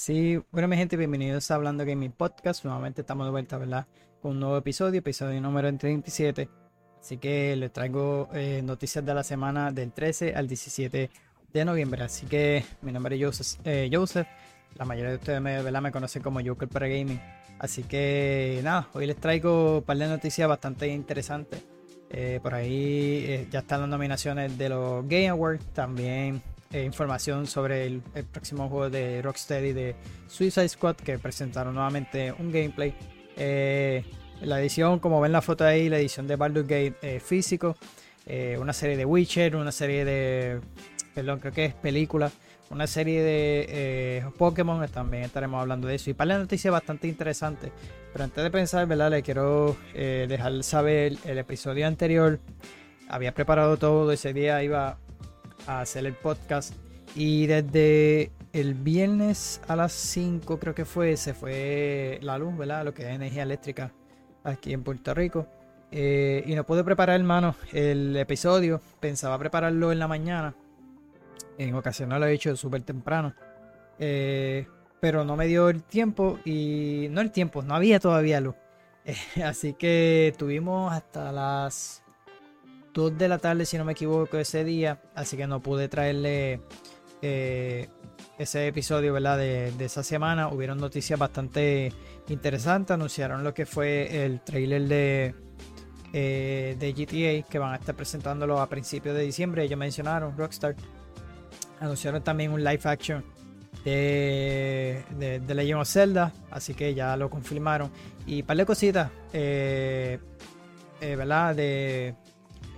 Así, bueno, mi gente, bienvenidos a Hablando Gaming Podcast. Nuevamente estamos de vuelta, ¿verdad? Con un nuevo episodio, episodio número 37. Así que les traigo eh, noticias de la semana del 13 al 17 de noviembre. Así que mi nombre es Joseph. Eh, Joseph. La mayoría de ustedes me, ¿verdad? me conocen como Joker para Gaming. Así que nada, hoy les traigo un par de noticias bastante interesantes. Eh, por ahí ya están las nominaciones de los Game Awards. También eh, información sobre el, próximo juego de Rocksteady de Suicide Squad que presentaron nuevamente un gameplay. Eh, la edición, como ven la foto ahí, la edición de Baldur's Gate eh, físico, una serie de Witcher, una serie de, perdón, creo que es película, una serie de Pokémon, también estaremos hablando de eso. Y para la noticia bastante interesante. Pero antes de pensar, ¿verdad? Le quiero dejar saber el episodio anterior. Había preparado todo, ese día iba a hacer el podcast. Y desde el viernes a las 5 creo que fue, se fue la luz, ¿verdad? Lo que es energía eléctrica aquí en Puerto Rico. Eh, y no pude preparar, hermano, el episodio. Pensaba prepararlo en la mañana. En ocasión lo he hecho súper temprano. Eh, pero no me dio el tiempo y no el tiempo, no había todavía luz. así que tuvimos hasta las 2 de la tarde, si no me equivoco, ese día. Así que no pude traerle eh, ese episodio ¿verdad? De, esa semana. Hubieron noticias bastante interesantes. Anunciaron lo que fue el trailer de, eh, de GTA, que van a estar presentándolo a principios de diciembre. Ellos mencionaron Rockstar. Anunciaron también un live action de, de, Legend of Zelda. Así que ya lo confirmaron. Y un par de cositas. Eh, ¿verdad? De,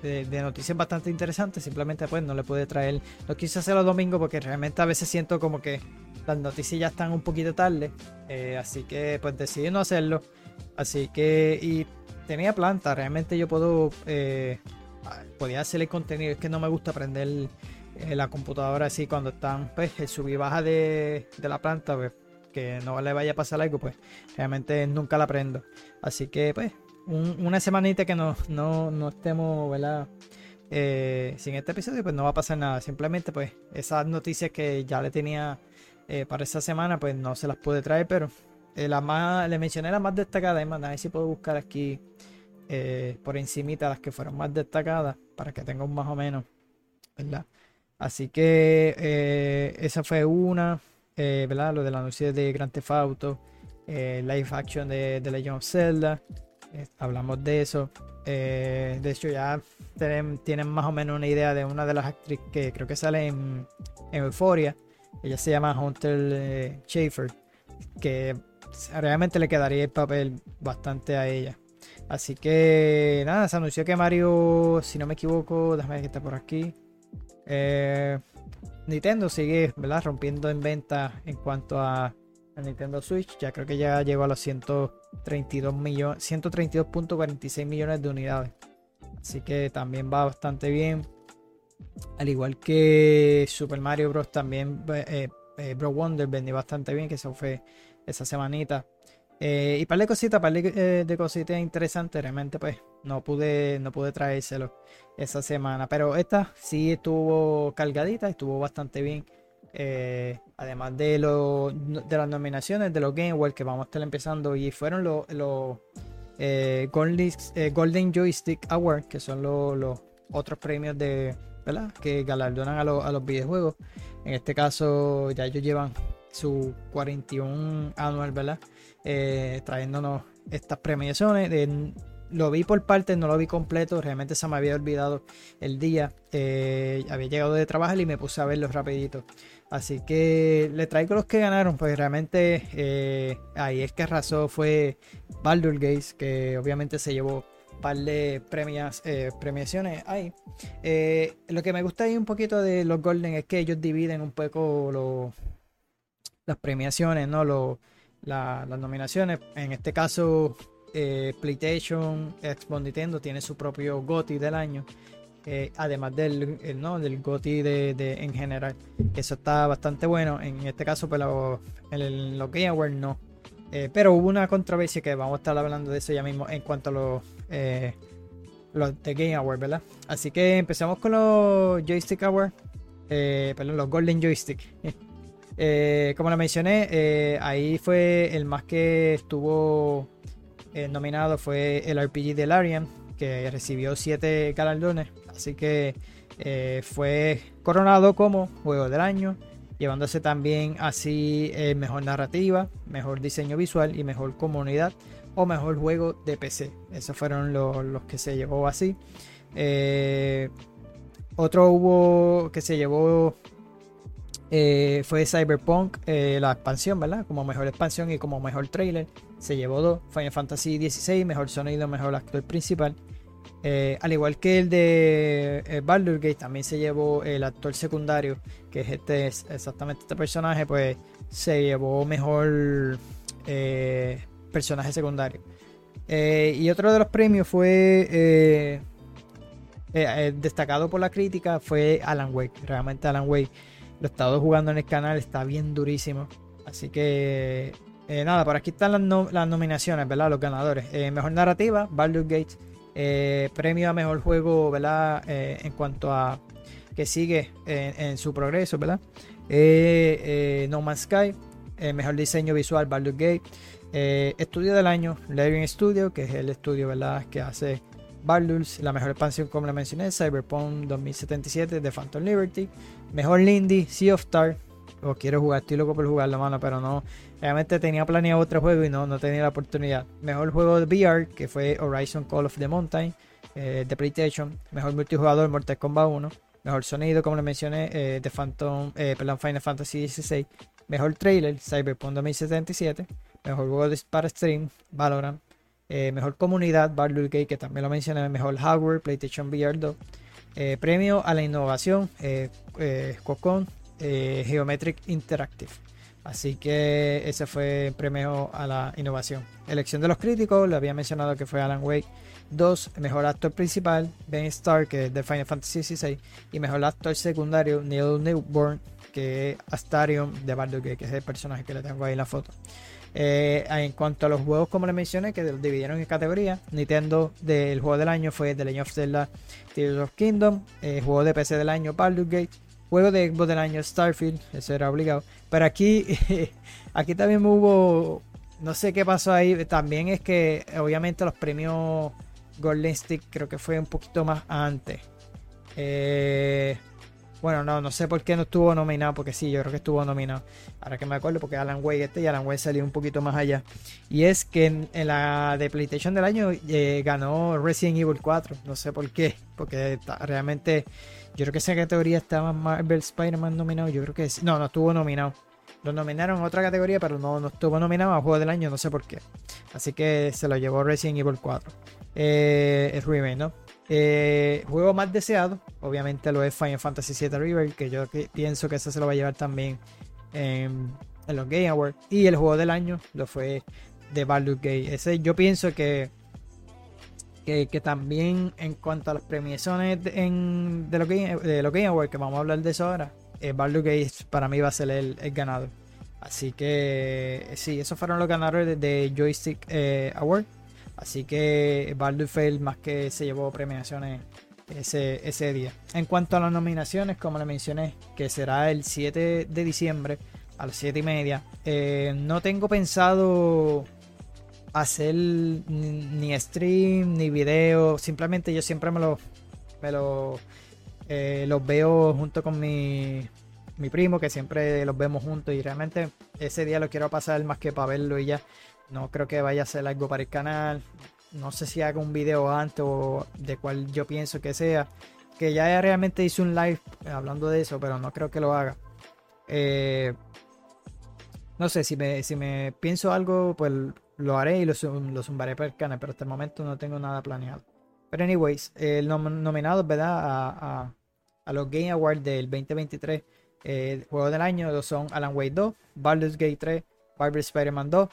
de, noticias bastante interesantes. Simplemente pues no le pude traer. Lo quise hacer los domingos porque realmente a veces siento como que las noticias ya están un poquito tarde. Eh, así que pues decidí no hacerlo. Así que y tenía planta. Realmente yo puedo... Eh, podía hacer el contenido. Es que no me gusta aprender eh, la computadora así cuando están pues el sub y baja de, de la planta. Pues, que no le vaya a pasar algo, pues realmente nunca la aprendo. Así que pues una semanita que no, no, estemos, ¿verdad? Eh, sin este episodio, pues no va a pasar nada. Simplemente, pues, esas noticias que ya le tenía eh, para esa semana, pues no se las pude traer, pero eh, más, le mencioné las más destacadas. a ver si puedo buscar aquí por encimita las que fueron más destacadas para que tenga un más o menos, ¿verdad? Así que esa fue una, ¿verdad? Lo del anuncio de Grand Theft Auto, live action de, de Legend of Zelda. Eh, hablamos de eso. Eh, de hecho, ya tienen, más o menos una idea de una de las actrices que creo que sale en, Euphoria. Ella se llama Hunter eh, Schaefer, que realmente le quedaría el papel bastante a ella. Así que nada, se anunció que Mario, si no me equivoco, déjame ver que está por aquí. Nintendo sigue ¿verdad? rompiendo en venta en cuanto a el Nintendo Switch. Ya creo que ya llegó a los 132 millones, 132.46 millones de unidades. Así que también va bastante bien. Al igual que Super Mario Bros. también eh, eh, Bro Wonder vendió bastante bien, que eso fue esa semanita. Eh, y par de cositas, par de, de, cositas interesantes. Realmente, pues, no pude, no pude traérselo esa semana. Pero esta sí estuvo cargadita, estuvo bastante bien. Eh, además de, de las nominaciones de los Game Awards que vamos a estar empezando y fueron los, eh, eh, Golden, Joystick Awards que son los otros premios de ¿verdad? que galardonan a, los videojuegos en este caso ya ellos llevan su 41 anual ¿verdad? trayéndonos estas premiaciones lo vi por partes, no lo vi completo, realmente se me había olvidado el día. había llegado de trabajar y me puse a verlo rapidito. Así que le traigo los que ganaron, pues realmente eh, ahí es que arrasó fue Baldur Gates, que obviamente se llevó un eh, premiaciones ahí. Eh, lo que me gusta ahí un poquito de los Golden es que ellos dividen un poco las premiaciones, ¿no? las nominaciones. En este caso, PlayStation, Xbox Nintendo tiene su propio GOTY del año. Eh, además del, ¿no? del GOTI de, en general. Eso está bastante bueno. En este caso, pues en los Game Awards no. Eh, pero hubo una controversia que vamos a estar hablando de eso ya mismo en cuanto a los, eh, los de Game Awards, ¿verdad? Así que empezamos con los Joystick Awards. perdón, los Golden Joystick. Eh, como lo mencioné, eh, ahí fue el más que estuvo eh, nominado fue el RPG de Larian, que recibió 7 galardones. Así que fue coronado como juego del año, llevándose también así mejor narrativa, mejor diseño visual y mejor comunidad o mejor juego de PC. Esos fueron los, que se llevó así. otro hubo que se llevó eh, fue Cyberpunk, eh, la expansión, ¿verdad? Como mejor expansión y como mejor trailer. Se llevó dos. Final Fantasy XVI, mejor sonido, mejor actor principal. Eh, al igual que el de Baldur Gate, también se llevó el actor secundario, que es este exactamente este personaje, pues se llevó mejor personaje secundario. y otro de los premios fue destacado por la crítica fue Alan Wake. Realmente Alan Wake lo he estado jugando en el canal, está bien durísimo. Así que eh, nada, por aquí están las, nominaciones, ¿verdad? Los ganadores. Eh, mejor narrativa, Baldur's Gate. Eh, premio a mejor juego, ¿verdad? en cuanto a que sigue en, su progreso, ¿verdad? no Man's Sky. mejor diseño visual, Baldur's Gate. estudio del año, Larian Studio, que es el estudio, ¿verdad? Que hace Baldur's, la mejor expansión como le mencioné, Cyberpunk 2077 de Phantom Liberty, mejor Lindy, Sea of Star, o quiero jugar, estoy loco por jugarlo, mano, pero no, realmente tenía planeado otro juego y no, no tenía la oportunidad. Mejor juego de VR, que fue Horizon Call of the Mountain, eh, de PlayStation, mejor multijugador, Mortal Kombat 1, mejor sonido, como le mencioné, eh, de Phantom, eh, perdón, Final Fantasy XVI, mejor trailer, Cyberpunk 2077, mejor juego de, para stream, Valorant, eh, mejor comunidad, Baldur's Gate, que también lo mencioné, mejor hardware, PlayStation VR 2. Eh, premio a la innovación, eh Cocon Geometric Interactive. Así que ese fue el premio a la innovación. Elección de los críticos, le había mencionado que fue Alan Wake 2, mejor actor principal, Ben Starr, que es de Final Fantasy XVI, y mejor actor secundario, Neil Newborn, que es Astarion de Baldur's Gate, que es el personaje que le tengo ahí en la foto. Eh, en cuanto a los juegos, como les mencioné, que los dividieron en categorías, Nintendo del juego del año fue The Legend of Zelda Tears of Kingdom, eh, juego de PC del año Baldur's Gate, juego de Xbox del año Starfield, eso era obligado. Pero aquí, aquí también hubo, no sé qué pasó ahí, también es que obviamente los premios Golden Stick creo que fue un poquito más antes. Eh, bueno, no, no sé por qué no estuvo nominado, porque sí, yo creo que estuvo nominado. Ahora que me acuerdo, porque Alan Wake este y Alan Wake salió un poquito más allá. Y es que en, la de PlayStation del año eh, ganó Resident Evil 4. No sé por qué, porque realmente yo creo que esa categoría estaba Marvel Spider-Man nominado. Yo creo que sí. No, no estuvo nominado. Lo nominaron en otra categoría, pero no, no estuvo nominado a Juego del Año, no sé por qué. Así que se lo llevó Resident Evil 4. Eh, es remake, ¿no? Eh, juego más deseado, obviamente lo es Final Fantasy VII River, que yo pienso que eso se lo va a llevar también en, los Game Awards. Y el juego del año lo fue de Baldur's Gate. Ese yo pienso que, que, también en cuanto a las premiaciones de, los Game, de los Game Awards, que vamos a hablar de eso ahora, eh, Baldur's Gate para mí va a ser el, ganador. Así que sí, esos fueron los ganadores de, Joystick eh, Award. Así que Baldur Fell más que se llevó premiaciones ese, ese día. En cuanto a las nominaciones, como le mencioné, que será el 7 de diciembre a las 7 y media, eh, no tengo pensado hacer ni stream ni video. Simplemente yo siempre me lo, me lo eh, los veo junto con mi, mi primo, que siempre los vemos juntos. Y realmente ese día lo quiero pasar más que para verlo y ya. No creo que vaya a ser algo para el canal. No sé si haga un video antes o de cual yo pienso que sea. Que ya realmente hice un live hablando de eso, pero no creo que lo haga. Eh, no sé, si me, si me pienso algo, pues lo haré y lo, lo zumbaré para el canal, pero hasta el momento no tengo nada planeado. Pero anyways, el nominado, ¿verdad? A, a, los Game Awards del 2023, el juego del año son Alan Wake 2, Baldur's Gate 3, Barbie Spider-Man 2,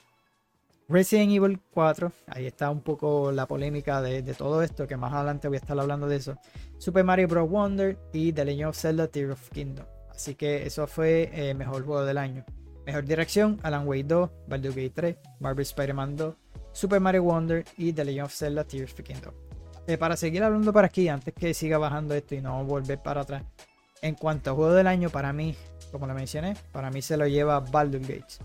Resident Evil 4, ahí está un poco la polémica de, todo esto, que más adelante voy a estar hablando de eso. Super Mario Bros. Wonder y The Legend of Zelda Tears of Kingdom. Así que eso fue el eh, mejor juego del año. Mejor dirección, Alan Wake 2, Baldur's Gate 3, Marvel Spider-Man 2, Super Mario Wonder y The Legend of Zelda Tears of Kingdom. Eh, para seguir hablando por aquí, antes que siga bajando esto y no volver para atrás. En cuanto a juego del año, para mí, como lo mencioné, para mí se lo lleva Baldur's Gates.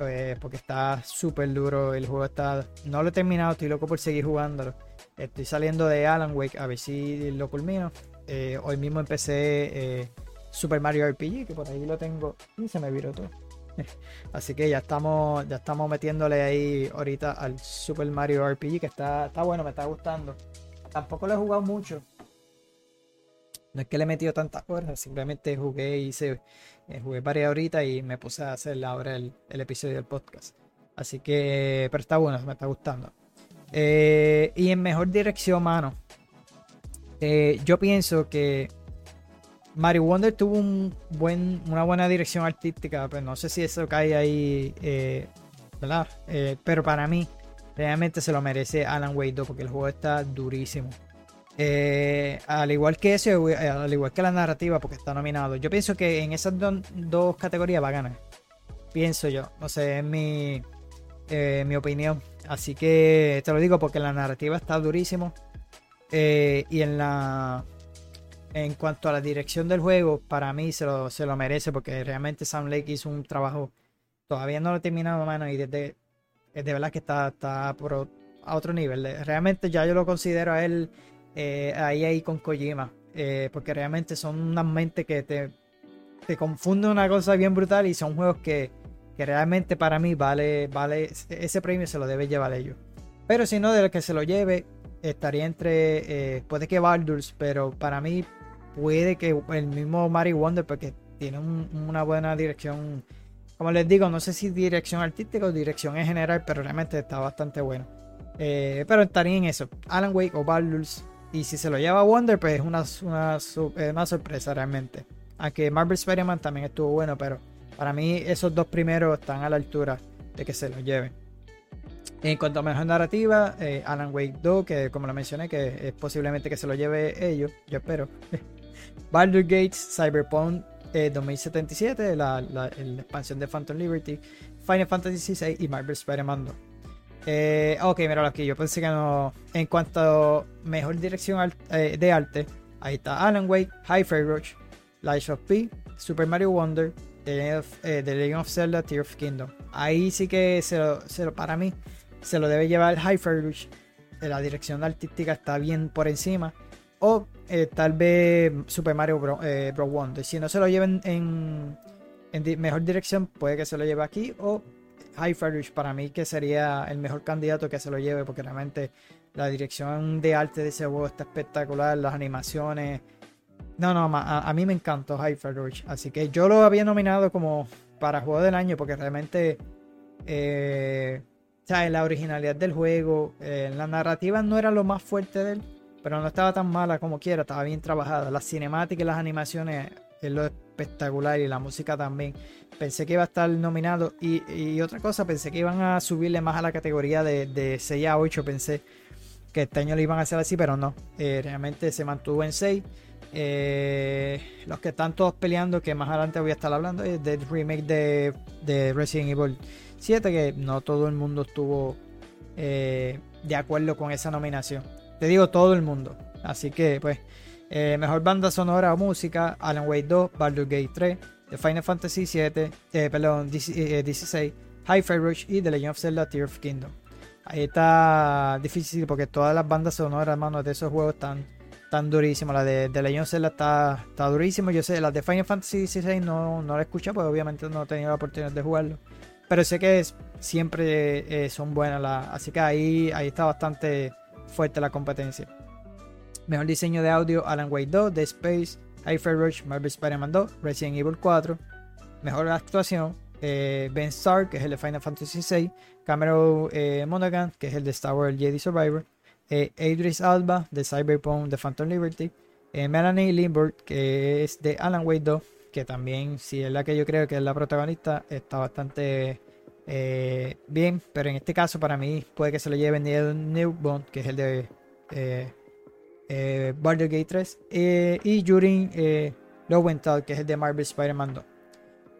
Eh, porque está súper duro. El juego está. No lo he terminado, estoy loco por seguir jugándolo. Estoy saliendo de Alan Wake a ver si lo culmino. Eh, hoy mismo empecé eh, Super Mario RPG, que por ahí lo tengo. Y se me viró todo. Así que ya estamos, ya estamos metiéndole ahí ahorita al Super Mario RPG, que está, está bueno, me está gustando. Tampoco lo he jugado mucho. No es que le he metido tantas horas, simplemente jugué y hice, eh, jugué varias horitas y me puse a hacer ahora el, el episodio del podcast. Así que, pero está bueno, me está gustando. Eh, y en mejor dirección, mano. Eh, yo pienso que Mario Wonder tuvo un buen, una buena dirección artística, pero no sé si eso cae ahí, ¿verdad? pero para mí, realmente se lo merece Alan Wake 2 porque el juego está durísimo. Eh, al igual que eso, eh, al igual que la narrativa, porque está nominado. Yo pienso que en esas dos categorías va a ganar. Pienso yo. No sé, es mi, eh, mi opinión. Así que te lo digo porque la narrativa está durísimo. y en la. En cuanto a la dirección del juego, para mí se lo, se lo merece porque realmente Sam Lake hizo un trabajo. Todavía no lo he terminado, mano. Y desde. De verdad que está, está a otro nivel. Realmente ya yo lo considero a él eh, ahí ahí con Kojima. Eh, porque realmente son unas mentes que te, te confunden una cosa bien brutal y son juegos que, que realmente para mí vale, vale, ese premio se lo debe llevar ellos. Pero si no, de lo que se lo lleve, estaría entre, eh, puede que Baldur's, pero para mí puede que el mismo Mario Wonder, porque tiene una buena dirección, como les digo, no sé si dirección artística o dirección en general, pero realmente está bastante bueno. pero estaría en eso, Alan Wake o Baldur's y si se lo lleva Wonder, pues es una, una, una sorpresa realmente. Aunque Marvel Spider-Man también estuvo bueno, pero para mí esos dos primeros están a la altura de que se lo lleven. En cuanto a mejor narrativa, eh, Alan Wake 2, que como lo mencioné, que es posiblemente que se lo lleve ellos, yo espero. Baldur Gates, Cyberpunk 2077, eh, la, la, la, expansión de Phantom Liberty, Final Fantasy VI y Marvel Spider-Man 2. Eh, ok, mira aquí. Yo pensé que no. En cuanto a mejor dirección eh, de arte, ahí está Alan Wake, High Fire Light of P, Super Mario Wonder, The Legend of, Zelda, Tear of Kingdom. Ahí sí que se lo, para mí se lo debe llevar High Fire. Eh, la dirección artística está bien por encima. O eh, tal vez Super Mario Bros. Bro Wonder. Si no se lo lleven en, mejor dirección, puede que se lo lleve aquí. O High para mí que sería el mejor candidato que se lo lleve porque realmente la dirección de arte de ese juego está espectacular, las animaciones. No, no, a, mí me encantó High Así que yo lo había nominado como para juego del año porque realmente eh, la originalidad del juego, eh, la narrativa no era lo más fuerte de él, pero no estaba tan mala como quiera, estaba bien trabajada. Las cinemáticas y las animaciones es lo espectacular y la música también. Pensé que iba a estar nominado y, otra cosa, pensé que iban a subirle más a la categoría de, de 6 a 8, pensé que este año lo iban a hacer así, pero no, eh, realmente se mantuvo en 6. Eh, los que están todos peleando, que más adelante voy a estar hablando, es del remake de, de, Resident Evil 7, que no todo el mundo estuvo eh, de acuerdo con esa nominación. Te digo todo el mundo. Así que, pues, eh, mejor banda sonora o música, Alan Wake 2, Baldur's Gate 3, The Final Fantasy 7, eh, perdón, 16, eh, Hi-Fi Rush y The Legend of Zelda Tear of Kingdom. Ahí está difícil porque todas las bandas sonoras, hermano, de esos juegos están tan durísimas. La de, The Legend of Zelda está, está durísimo. Yo sé, las de Final Fantasy 16 no, no la escuché porque obviamente no he tenido la oportunidad de jugarlo. Pero sé que siempre son buenas. así que ahí, ahí está bastante fuerte la competencia. Mejor diseño de audio, Alan Wake 2, The Space, Hyper Rush, Marvel Spider-Man 2, Resident Evil 4. Mejor actuación, eh, Ben Stark, que es el de Final Fantasy VI, Cameron eh, Monaghan, que es el de Star Wars Jedi Survivor, eh, Idris Alba, de Cyberpunk, The Phantom Liberty, eh, Melanie Lindbergh, que es de Alan Wake 2, que también, si es la que yo creo que es la protagonista, está bastante bien, pero en este caso para mí puede que se lo lleve Neil Newbond, que es el de eh, Gate 3 eh, y Yuri eh, Lowenthal, que es el de Marvel Spider-Man 2.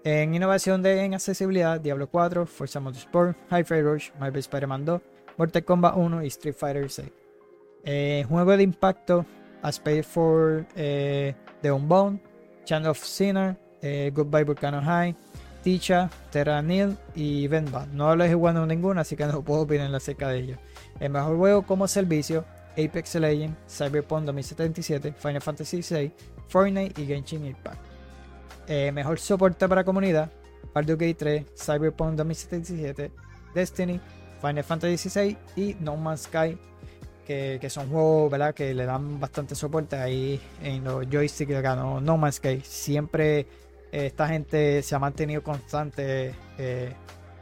En innovación de en accesibilidad, Diablo 4, Forza Motorsport, Hi-Fi Rush, Marvel Spider-Man 2, Mortal Kombat 1 y Street Fighter 6. Eh, juego de impacto, Aspect for The Unbound, Chant of Sinner, Goodbye Volcano High, Ticha, Terra Nil y Venba. No lo he jugado ninguna, así que no puedo opinar acerca de ellos. El mejor juego como servicio, Apex Legends, Cyberpunk 2077, Final Fantasy VI, Fortnite y Genshin Impact. mejor soporte para comunidad, Baldur's Gate 3, Cyberpunk 2077, Destiny, Final Fantasy XVI y No Man's Sky, que, son juegos ¿verdad? que le dan bastante soporte ahí en los joysticks que ganó No Man's Sky. Siempre eh, esta gente se ha mantenido constante eh,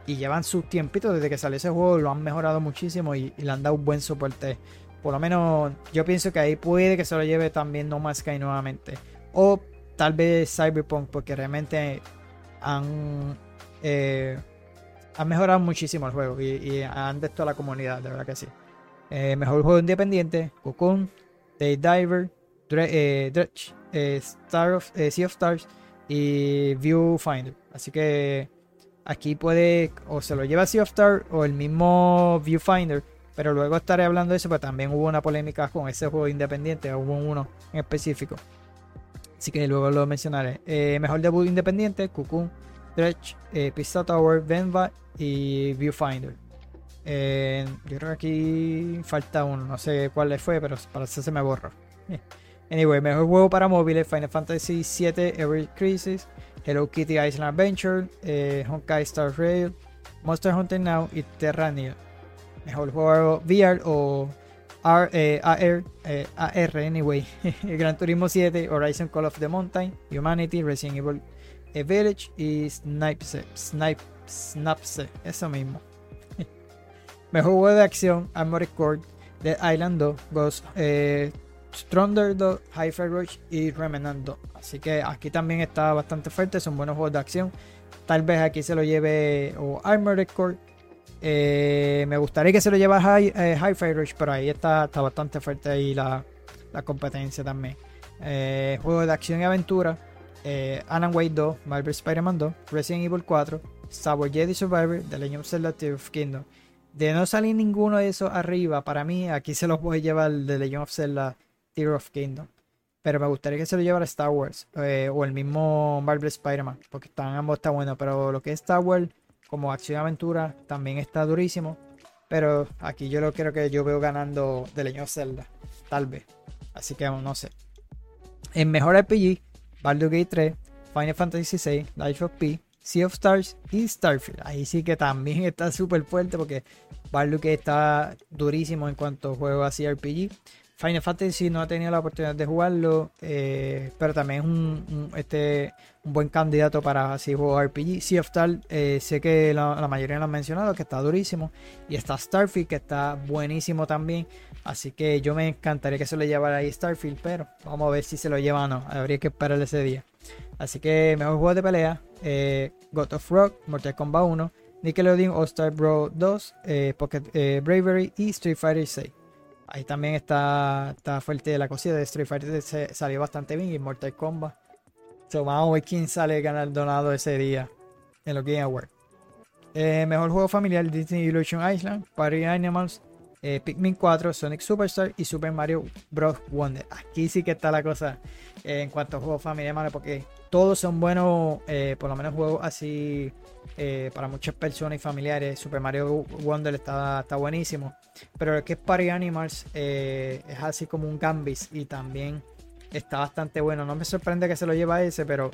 y llevan sus tiempitos desde que salió ese juego, lo han mejorado muchísimo y, le han dado un buen soporte. Por lo menos yo pienso que ahí puede que se lo lleve también No Man's Sky nuevamente. O tal vez Cyberpunk, porque realmente han eh, han mejorado muchísimo el juego y, han de toda la comunidad, de verdad que sí. Eh, mejor juego independiente, Cocoon, Day Diver, Dredge, Star Sea of Stars y Viewfinder. Así que aquí puede o se lo lleva Sea of Stars o el mismo Viewfinder. Pero luego estaré hablando de eso, pero también hubo una polémica con ese juego independiente, hubo uno en específico. Así que luego lo mencionaré. mejor debut independiente, Cocoon, Dredge, Pista Tower, Venva y Viewfinder. Eh, yo creo que aquí falta uno, no sé cuál le fue, pero para eso se me borra. Anyway, mejor juego para móviles: Final Fantasy VII Every Crisis, Hello Kitty Island Adventure, eh, Honkai Star Rail, Monster Hunter Now y Terranea. Mejor juego VR o AR, eh, AR, eh, AR, anyway. Gran Turismo 7, Horizon Call of the Mountain, Humanity, Resident Evil Village y Snipe, Snipe Snapse, eso mismo. Mejor juego de acción, Armored Core, The Island 2, Ghost, eh, 2, Hi-Fi Rush y Remnant 2. Así que aquí también está bastante fuerte, son buenos juegos de acción. Tal vez aquí se lo lleve o Armored Core. Eh, me gustaría que se lo lleve eh, Hi-Fi Rush, pero ahí está, está bastante fuerte ahí la, la competencia también. Eh, juego de acción y aventura. Eh, Alan Wake 2, Marvel Spider-Man 2, Resident Evil 4, Star Wars Jedi Survivor, The Legend of Zelda Tears of Kingdom. De no salir ninguno de esos arriba, para mí aquí se los voy a llevar The Legend of Zelda Tears of Kingdom. Pero me gustaría que se lo llevara Star Wars eh, o el mismo Marvel Spider-Man, porque están ambos está bueno. Pero lo que es Star Wars como acción y aventura también está durísimo. Pero aquí yo lo creo que yo veo ganando Legend of Zelda, tal vez. Así que no sé. En mejor RPG, Baldur's Gate 3, Final Fantasy VI, Life of P, Sea of Stars y Starfield. Ahí sí que también está súper fuerte porque Baldur's Gate está durísimo en cuanto a juego así RPG. Final Fantasy no ha tenido la oportunidad de jugarlo, eh, pero también es un, este, buen candidato para así juego RPG. Sea of Stars, eh, sé que la, mayoría lo han mencionado, que está durísimo. Y está Starfield, que está buenísimo también. Así que yo me encantaría que se lo llevara ahí Starfield, pero vamos a ver si se lo lleva o no. Habría que esperar ese día. Así que mejor juego de pelea, eh, God of Rock, Mortal Kombat 1, Nickelodeon All Star Bro 2, Pocket Bravery y Street Fighter 6. Ahí también está, está fuerte la cosita de Street Fighter. Se, salió bastante bien y Mortal Kombat. So, vamos quién sale donado ese día en los Game Awards. Eh, mejor juego familiar Disney Illusion Island, Party Animals, eh, Pikmin 4, Sonic Superstar y Super Mario Bros. Wonder. Aquí sí que está la cosa eh, en cuanto a juegos familiares, porque todos son buenos, por lo menos juegos así para muchas personas y familiares. Super Mario Wonder está, está buenísimo. Pero el que es Party Animals eh, es así como un Gambis y también está bastante bueno. No me sorprende que se lo lleve a ese, pero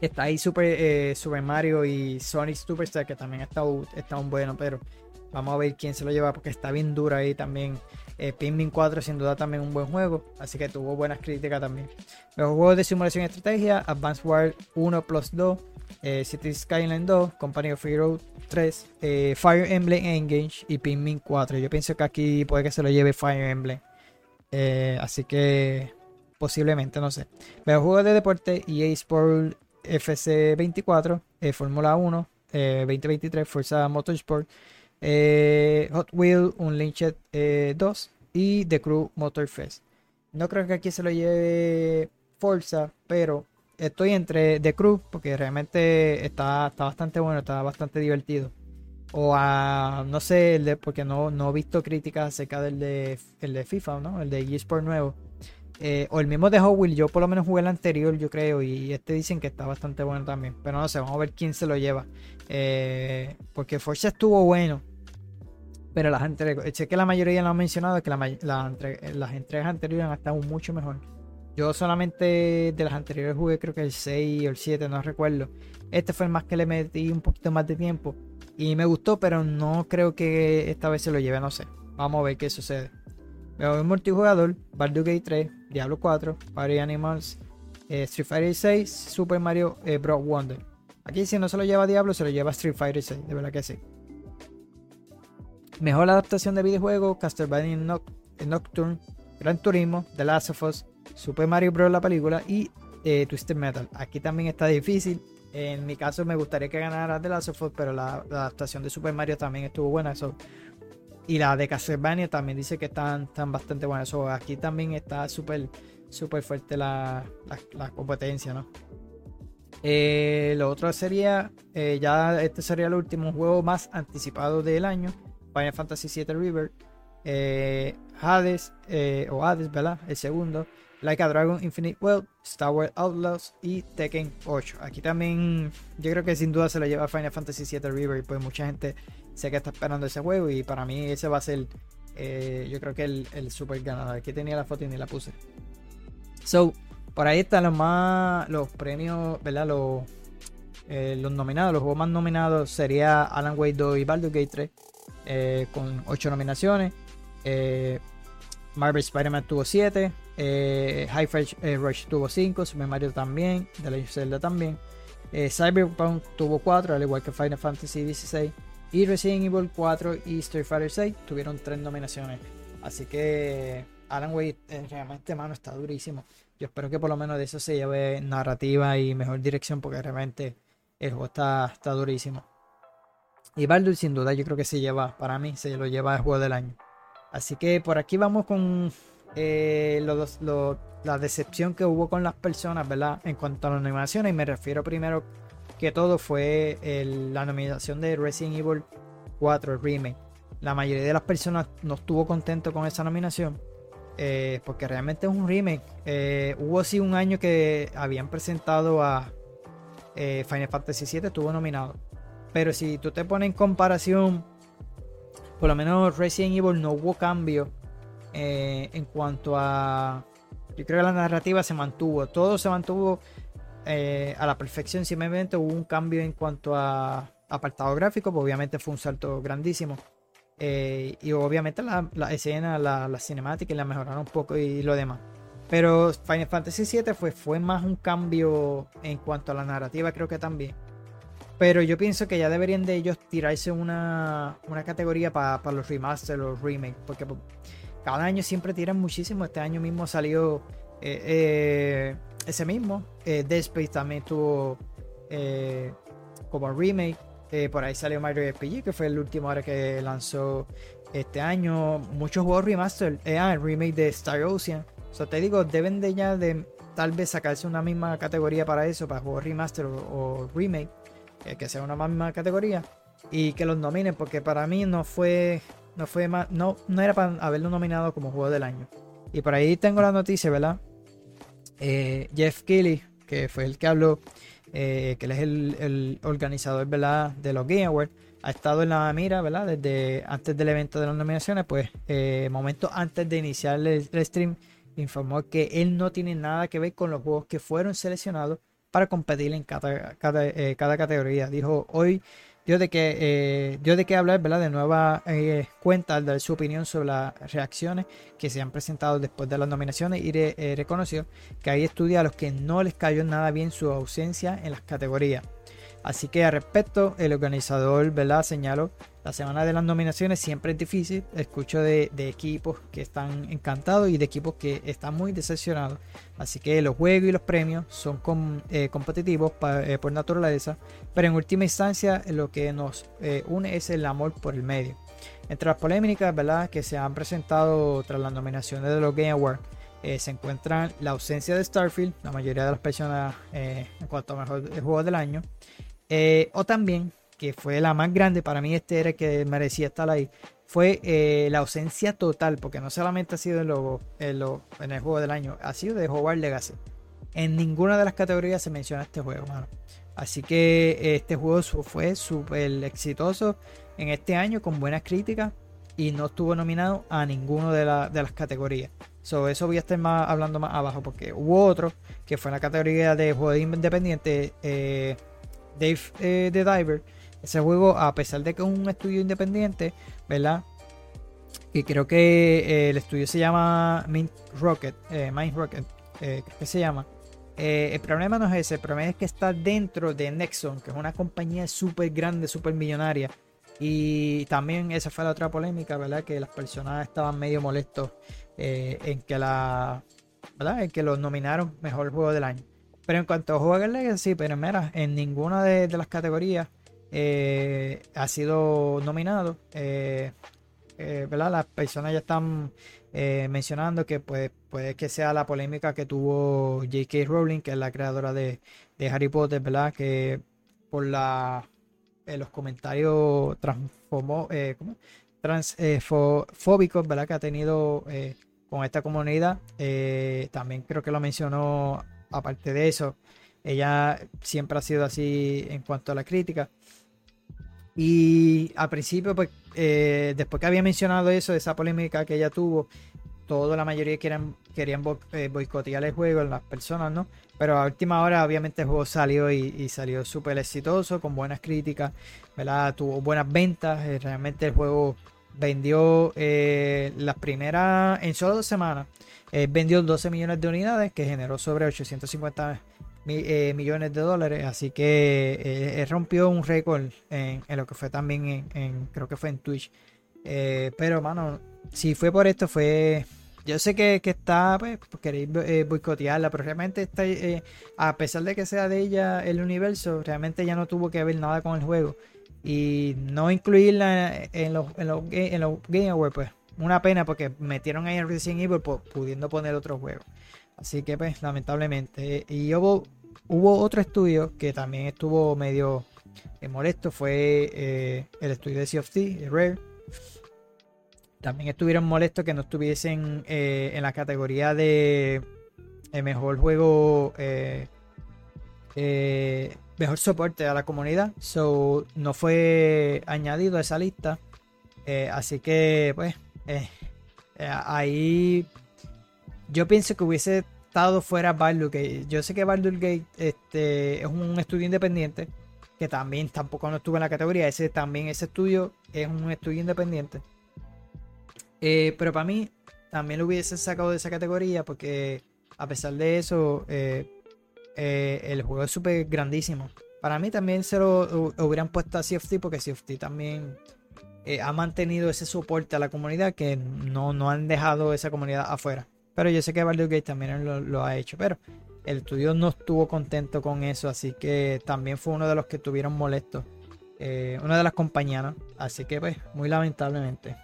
está ahí Super, eh, Super Mario y Sonic Superstar que también está, está un bueno, pero vamos a ver quién se lo lleva porque está bien duro ahí también. Eh, Pikmin 4 sin duda también un buen juego, así que tuvo buenas críticas también. Los juegos de simulación y estrategia, Advanced War 1 plus 2, eh, City Skyline 2, Company of Heroes 3, eh, Fire Emblem Engage y Pikmin 4. Yo pienso que aquí puede que se lo lleve Fire Emblem. Eh, así que posiblemente, no sé. Veo juegos de deporte EA Sport FC 24, Fórmula 1 2023, Forza Motorsport, Hot Wheel Unleashed 2 y The Crew Motor Fest. No creo que aquí se lo lleve Forza, pero estoy entre The Crew, porque realmente está, está bastante bueno, está bastante divertido. O a, no sé, porque no, no he visto críticas acerca del de, el de FIFA, ¿no? El de eSport nuevo. Eh, o el mismo de Hot Wheels, yo por lo menos jugué el anterior, yo creo, y este dicen que está bastante bueno también. Pero no sé, vamos a ver quién se lo lleva. Eh, porque Forza estuvo bueno. Pero las entregas, sé que la mayoría lo han mencionado, que las entregas anteriores han estado mucho mejor. Yo solamente de las anteriores jugué creo que el 6 o el 7, no recuerdo. Este fue el más que le metí un poquito más de tiempo. Y me gustó, pero no creo que esta vez se lo lleve, no sé. Vamos a ver qué sucede. Veo un multijugador, Baldur's Gate 3, Diablo 4, Party Animals, eh, Street Fighter 6, Super Mario eh, Bros. Wonder. Aquí si no se lo lleva Diablo, se lo lleva Street Fighter 6, de verdad que sí. Mejor adaptación de videojuego, Castlevania Nocturne, Gran Turismo, The Last of Us, Super Mario Bros. la película y eh, Twisted Metal. Aquí también está difícil. En mi caso me gustaría que ganara The Last of Us, pero la, adaptación de Super Mario también estuvo buena. Eso. Y la de Castlevania también dice que están, bastante buenas. Eso, aquí también está súper super fuerte la, competencia, ¿no? Eh, lo otro sería, eh, ya este sería el último juego más anticipado del año, Final Fantasy VII River, Hades, o Hades, ¿verdad? El segundo, Like a Dragon Infinite World, Star Wars Outlaws y Tekken 8. Aquí también yo creo que sin duda se lo lleva Final Fantasy VII River y pues mucha gente sé que está esperando ese juego y para mí ese va a ser eh, yo creo que el, super ganador. Aquí tenía la foto y ni la puse. So, por ahí están los más los premios, ¿verdad? Los, eh, nominados, los juegos más nominados sería Alan Wake 2 y Baldur's Gate 3 eh, con 8 nominaciones. Marvel Spider-Man tuvo 7, eh, High eh, Rush tuvo 5, Super Mario también, The Legend of Zelda también. Eh, Cyberpunk tuvo 4, al igual que Final Fantasy 16. Y Resident Evil 4 y Street Fighter 6 tuvieron 3 nominaciones. Así que Alan Wake realmente, mano, está durísimo. Yo espero que por lo menos de eso se lleve narrativa y mejor dirección, porque realmente el juego está, está durísimo. Y Baldur, sin duda, yo creo que se lleva, para mí, se lo lleva el juego del año. Así que por aquí vamos con eh, la decepción que hubo con las personas, ¿verdad? En cuanto a las nominaciones, y me refiero primero que todo fue la nominación de Resident Evil 4 Remake. La mayoría de las personas no estuvo contento con esa nominación. Eh, porque realmente es un remake. Eh, hubo así un año que habían presentado a Final Fantasy VII, estuvo nominado. Pero si tú te pones en comparación, por lo menos Resident Evil no hubo cambio eh, en cuanto a. Yo creo que la narrativa se mantuvo, todo se mantuvo eh, a la perfección. Simplemente hubo un cambio en cuanto a apartado gráfico, pues obviamente fue un salto grandísimo. Eh, y obviamente la, la escena, la, la, cinemática la mejoraron un poco y lo demás. Pero Final Fantasy VII fue, fue más un cambio en cuanto a la narrativa, creo que también. Pero yo pienso que ya deberían de ellos tirarse una, una categoría para los remasters, los remakes. Porque pues, cada año siempre tiran muchísimo. Este año mismo salió eh, eh, ese mismo. Eh, Dead Space también tuvo eh, como remake. por ahí salió Mario RPG, que fue el último ahora que lanzó este año. Muchos juegos remaster. ah, el remake de Star Ocean. O sea, te digo, deben de ya de tal vez sacarse una misma categoría para eso, para juegos remaster o, remake. que sea una misma categoría. Y que los nominen, porque para mí no fue no fue más, no, no era para haberlo nominado como juego del año. Y por ahí tengo la noticia, ¿verdad? Eh, Jeff Keighley, que fue el que habló, eh, que él es el, organizador, ¿verdad? De los Game Awards, ha estado en la mira, ¿verdad? Desde antes del evento de las nominaciones, pues, eh, momento antes de iniciar el, stream, informó que él no tiene nada que ver con los juegos que fueron seleccionados para competir en cada, cada, cada categoría. Dijo, hoy dio de que eh, dio de qué hablar. De nueva eh, cuenta al dar su opinión sobre las reacciones que se han presentado después de las nominaciones y eh, reconoció que hay estudios a los que no les cayó nada bien su ausencia en las categorías. Así que al respecto, el organizador ¿verdad? señaló, la semana de las nominaciones siempre es difícil. Escucho de, equipos que están encantados y de equipos que están muy decepcionados. Así que los juegos y los premios son eh, competitivos eh, por naturaleza, pero en última instancia lo que nos eh, une es el amor por el medio. Entre las polémicas ¿verdad? que se han presentado tras las nominaciones de los Game Awards, se encuentran la ausencia de Starfield, la mayoría de las personas en cuanto a mejor juego del año, eh, o también que fue la más grande, para mí este era el que merecía estar ahí, fue eh, la ausencia total, porque no solamente ha sido en, en, el juego del año, ha sido de Hogwarts Legacy. En ninguna de las categorías se menciona este juego, mano. Así que este juego fue súper exitoso en este año con buenas críticas y no estuvo nominado a ninguno de, las categorías. So, eso voy a estar más, hablando más abajo porque hubo otro que fue en la categoría de juego independiente, eh, Dave eh, the Diver. Ese juego, a pesar de que es un estudio independiente, ¿verdad? Y creo que eh, el estudio se llama Mind Rocket, Mind Rocket, creo que se llama. el problema no es ese, el problema es que está dentro de Nexon, que es una compañía súper grande, súper millonaria y también esa fue la otra polémica, ¿verdad? Que las personas estaban medio molestos eh, en que la, ¿verdad? En que los nominaron mejor juego del año. Pero en cuanto a Juego Legacy, pero mira, en ninguna de, las categorías eh, ha sido nominado. Eh, ¿verdad? Las personas ya están mencionando que pues, puede que sea la polémica que tuvo J.K. Rowling, que es la creadora de, de Harry Potter, ¿verdad? Que por la eh, los comentarios eh, transfóbicos ¿verdad? que ha tenido eh, con esta comunidad. también creo que lo mencionó, aparte de eso, ella siempre ha sido así en cuanto a la crítica. Y al principio, pues, después que había mencionado eso, esa polémica que ella tuvo, toda la mayoría querían, querían boicotear el juego, las personas, ¿no? Pero a última hora, obviamente, el juego salió y, salió súper exitoso, con buenas críticas, ¿verdad? Tuvo buenas ventas. Eh, realmente el juego vendió eh, las primeras, en solo dos semanas, eh, vendió 12 millones de unidades, que generó sobre 850 millones de dólares. Así que rompió un récord en, lo que fue también en, creo que fue en Twitch. pero, mano, si fue por esto, fue yo sé que, está, pues, queréis eh, boicotearla, pero realmente está, eh, a pesar de que sea de ella el universo, realmente ya no tuvo que ver nada con el juego. Y no incluirla en los, en los, en los Game Awards, pues, una pena porque metieron ahí en Resident Evil pudiendo poner otro juego. Así que, pues, lamentablemente. Y hubo, hubo otro estudio que también estuvo medio eh, molesto, fue el estudio de Sea of Thieves, Rare también estuvieron molestos que no estuviesen eh, en la categoría de eh, mejor juego, eh, mejor soporte a la comunidad. So, no fue añadido a esa lista. así que, pues, ahí yo pienso que hubiese estado fuera Baldur Gate. Yo sé que Baldur Gate este, es un estudio independiente que también tampoco no estuvo en la categoría. Ese también, ese estudio es un estudio independiente. Eh, pero para mí también lo hubiese sacado de esa categoría porque a pesar de eso, eh, eh, el juego es súper grandísimo. Para mí también se lo hubieran puesto a CFT porque CFT también ha mantenido ese soporte a la comunidad que no, no han dejado esa comunidad afuera. Pero yo sé que Baldur's Gate también lo, ha hecho. Pero el estudio no estuvo contento con eso. Así que también fue uno de los que estuvieron molestos. una de las compañeras. Así que pues, muy lamentablemente.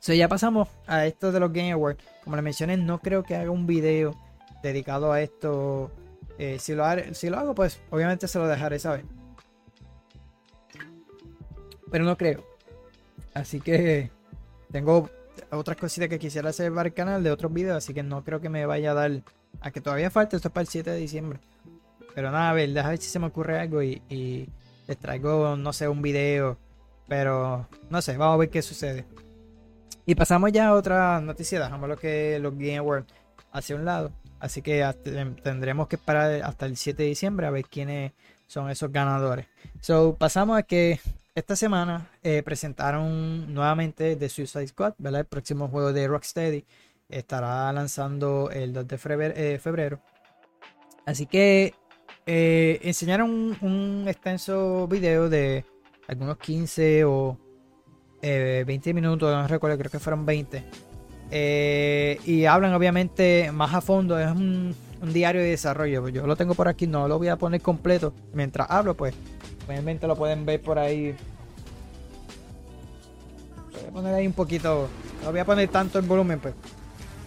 So, ya pasamos a esto de los Game Awards. Como les mencioné, no creo que haga un video dedicado a esto. Eh, si, lo si lo hago, pues obviamente se lo dejaré saber. Pero no creo. Así que tengo otras cositas que quisiera hacer para el canal de otros videos. Así que no creo que me vaya a dar. A que todavía falta, esto es para el 7 de diciembre. Pero nada, a ver, déjame ver si se me ocurre algo y, y les traigo, no sé, un video. Pero no sé, vamos a ver qué sucede. Y pasamos ya a otra noticia, dejamos lo que los Game Awards hacia un lado. Así que tendremos que esperar hasta el 7 de diciembre a ver quiénes son esos ganadores. So, pasamos a que esta semana eh, presentaron nuevamente The Suicide Squad, ¿verdad? El próximo juego de Rocksteady estará lanzando el 2 de eh, febrero. Así que eh, enseñaron un, un, extenso video de algunos 15 o 20 eh, minutos, no recuerdo, creo que fueron 20. Eh, y hablan obviamente más a fondo, es un, diario de desarrollo. Yo lo tengo por aquí, no lo voy a poner completo. Mientras hablo, pues obviamente lo pueden ver por ahí. Voy a poner ahí un poquito, no voy a poner tanto el volumen, pues,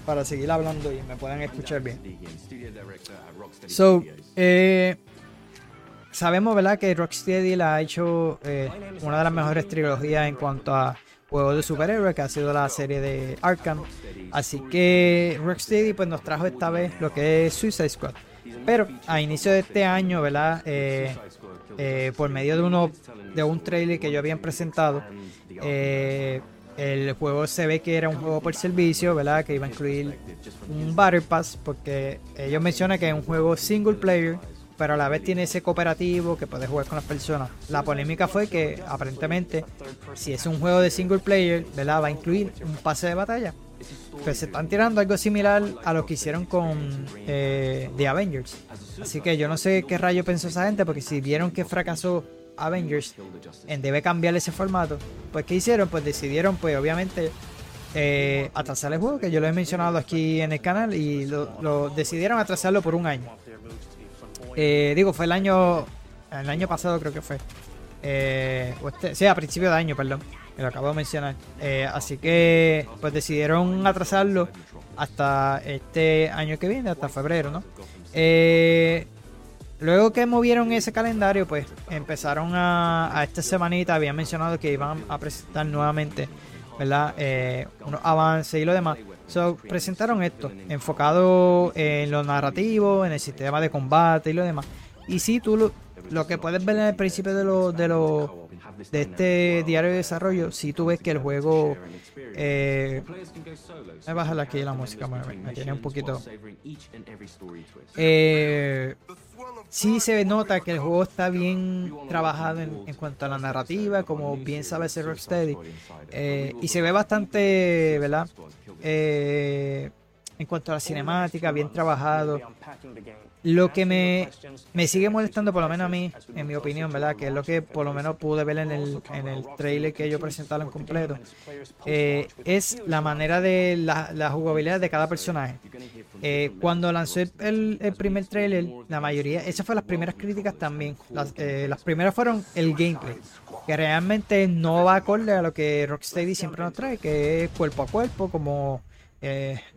para seguir hablando y me puedan escuchar bien. So, eh, sabemos, ¿verdad? Que Rocksteady la ha hecho eh, una de las mejores trilogías en cuanto a juegos de superhéroes, que ha sido la serie de Arkham. Así que Rocksteady pues nos trajo esta vez lo que es Suicide Squad. Pero a inicio de este año, ¿verdad? Eh, eh, por medio de uno de un trailer que yo habían presentado, el juego se ve que era un juego por servicio, ¿verdad? Que iba a incluir un Battle Pass, porque ellos mencionan que es un juego single player pero a la vez tiene ese cooperativo que puedes jugar con las personas. La polémica fue que aparentemente, si es un juego de single player, ¿verdad? Va a incluir un pase de batalla. Pues se están tirando algo similar a lo que hicieron con eh, The Avengers. Así que yo no sé qué rayo pensó esa gente, porque si vieron que fracasó Avengers en debe cambiar ese formato, pues ¿qué hicieron? Pues decidieron, pues obviamente, eh, atrasar el juego, que yo lo he mencionado aquí en el canal, y lo decidieron atrasarlo por un año. Eh, digo, fue el año. El año pasado creo que fue. Eh, este, sí, a principio de año, perdón. Lo acabo de mencionar. Eh, así que, pues decidieron atrasarlo hasta este año que viene, hasta febrero, ¿no? luego que movieron ese calendario, pues empezaron a, a esta semanita, habían mencionado que iban a presentar nuevamente, ¿verdad? unos avances y lo demás. So, presentaron esto, enfocado en lo narrativo, en el sistema de combate y lo demás. Y si tú lo, lo que puedes ver en el principio de lo, de lo de este diario de desarrollo, si tú ves que el juego eh, me baja aquí la música, me, tiene un poquito. Eh, sí se nota que el juego está bien trabajado en, cuanto a la narrativa, como bien sabe ser Rocksteady, eh, y se ve bastante, ¿verdad? Eh, en cuanto a la cinemática, bien trabajado. Lo que me, me, sigue molestando, por lo menos a mí, en mi opinión, ¿verdad? Que es lo que por lo menos pude ver en el, en el trailer que ellos presentaron completo, eh, es la manera de la, jugabilidad de cada personaje. Eh, cuando lanzó el, el, primer trailer, la mayoría, esas fueron las primeras críticas también. Las, eh, las primeras fueron el gameplay, que realmente no va acorde a lo que Rocksteady siempre nos trae, que es cuerpo a cuerpo, como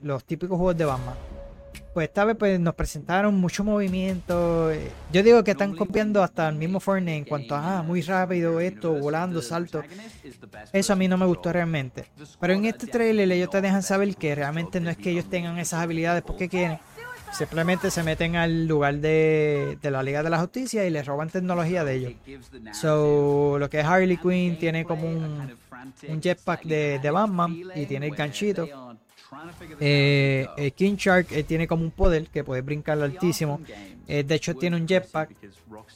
los típicos juegos de Batman pues esta vez pues, nos presentaron mucho movimiento. Yo digo que están copiando hasta el mismo Fortnite en cuanto a ah, muy rápido esto, volando, salto. Eso a mí no me gustó realmente. Pero en este trailer ellos te dejan saber que realmente no es que ellos tengan esas habilidades porque quieren. Simplemente se meten al lugar de, la Liga de la Justicia y les roban tecnología de ellos. So, lo que es Harley Quinn tiene como un, un jetpack de, de Batman y tiene el ganchito. Eh, eh, King Shark eh, tiene como un poder que puede brincar altísimo. de hecho, tiene un jetpack.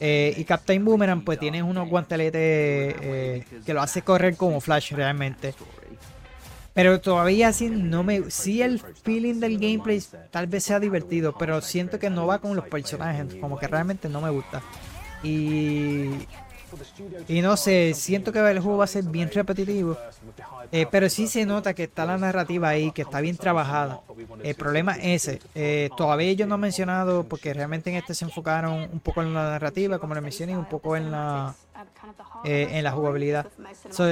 y Captain Boomerang, pues tiene unos guanteletes que lo hace correr como Flash realmente. Pero todavía así no me. Sí, el feeling del gameplay tal vez sea divertido, pero siento que no va con los personajes. Como que realmente no me gusta. Y y no sé, siento que el juego va a ser bien repetitivo. Eh, pero sí se nota que está la narrativa ahí, que está bien trabajada. El problema es ese. Eh, todavía yo no he mencionado, porque realmente en este se enfocaron un poco en la narrativa, como le mencioné, y un poco en la eh, en la jugabilidad.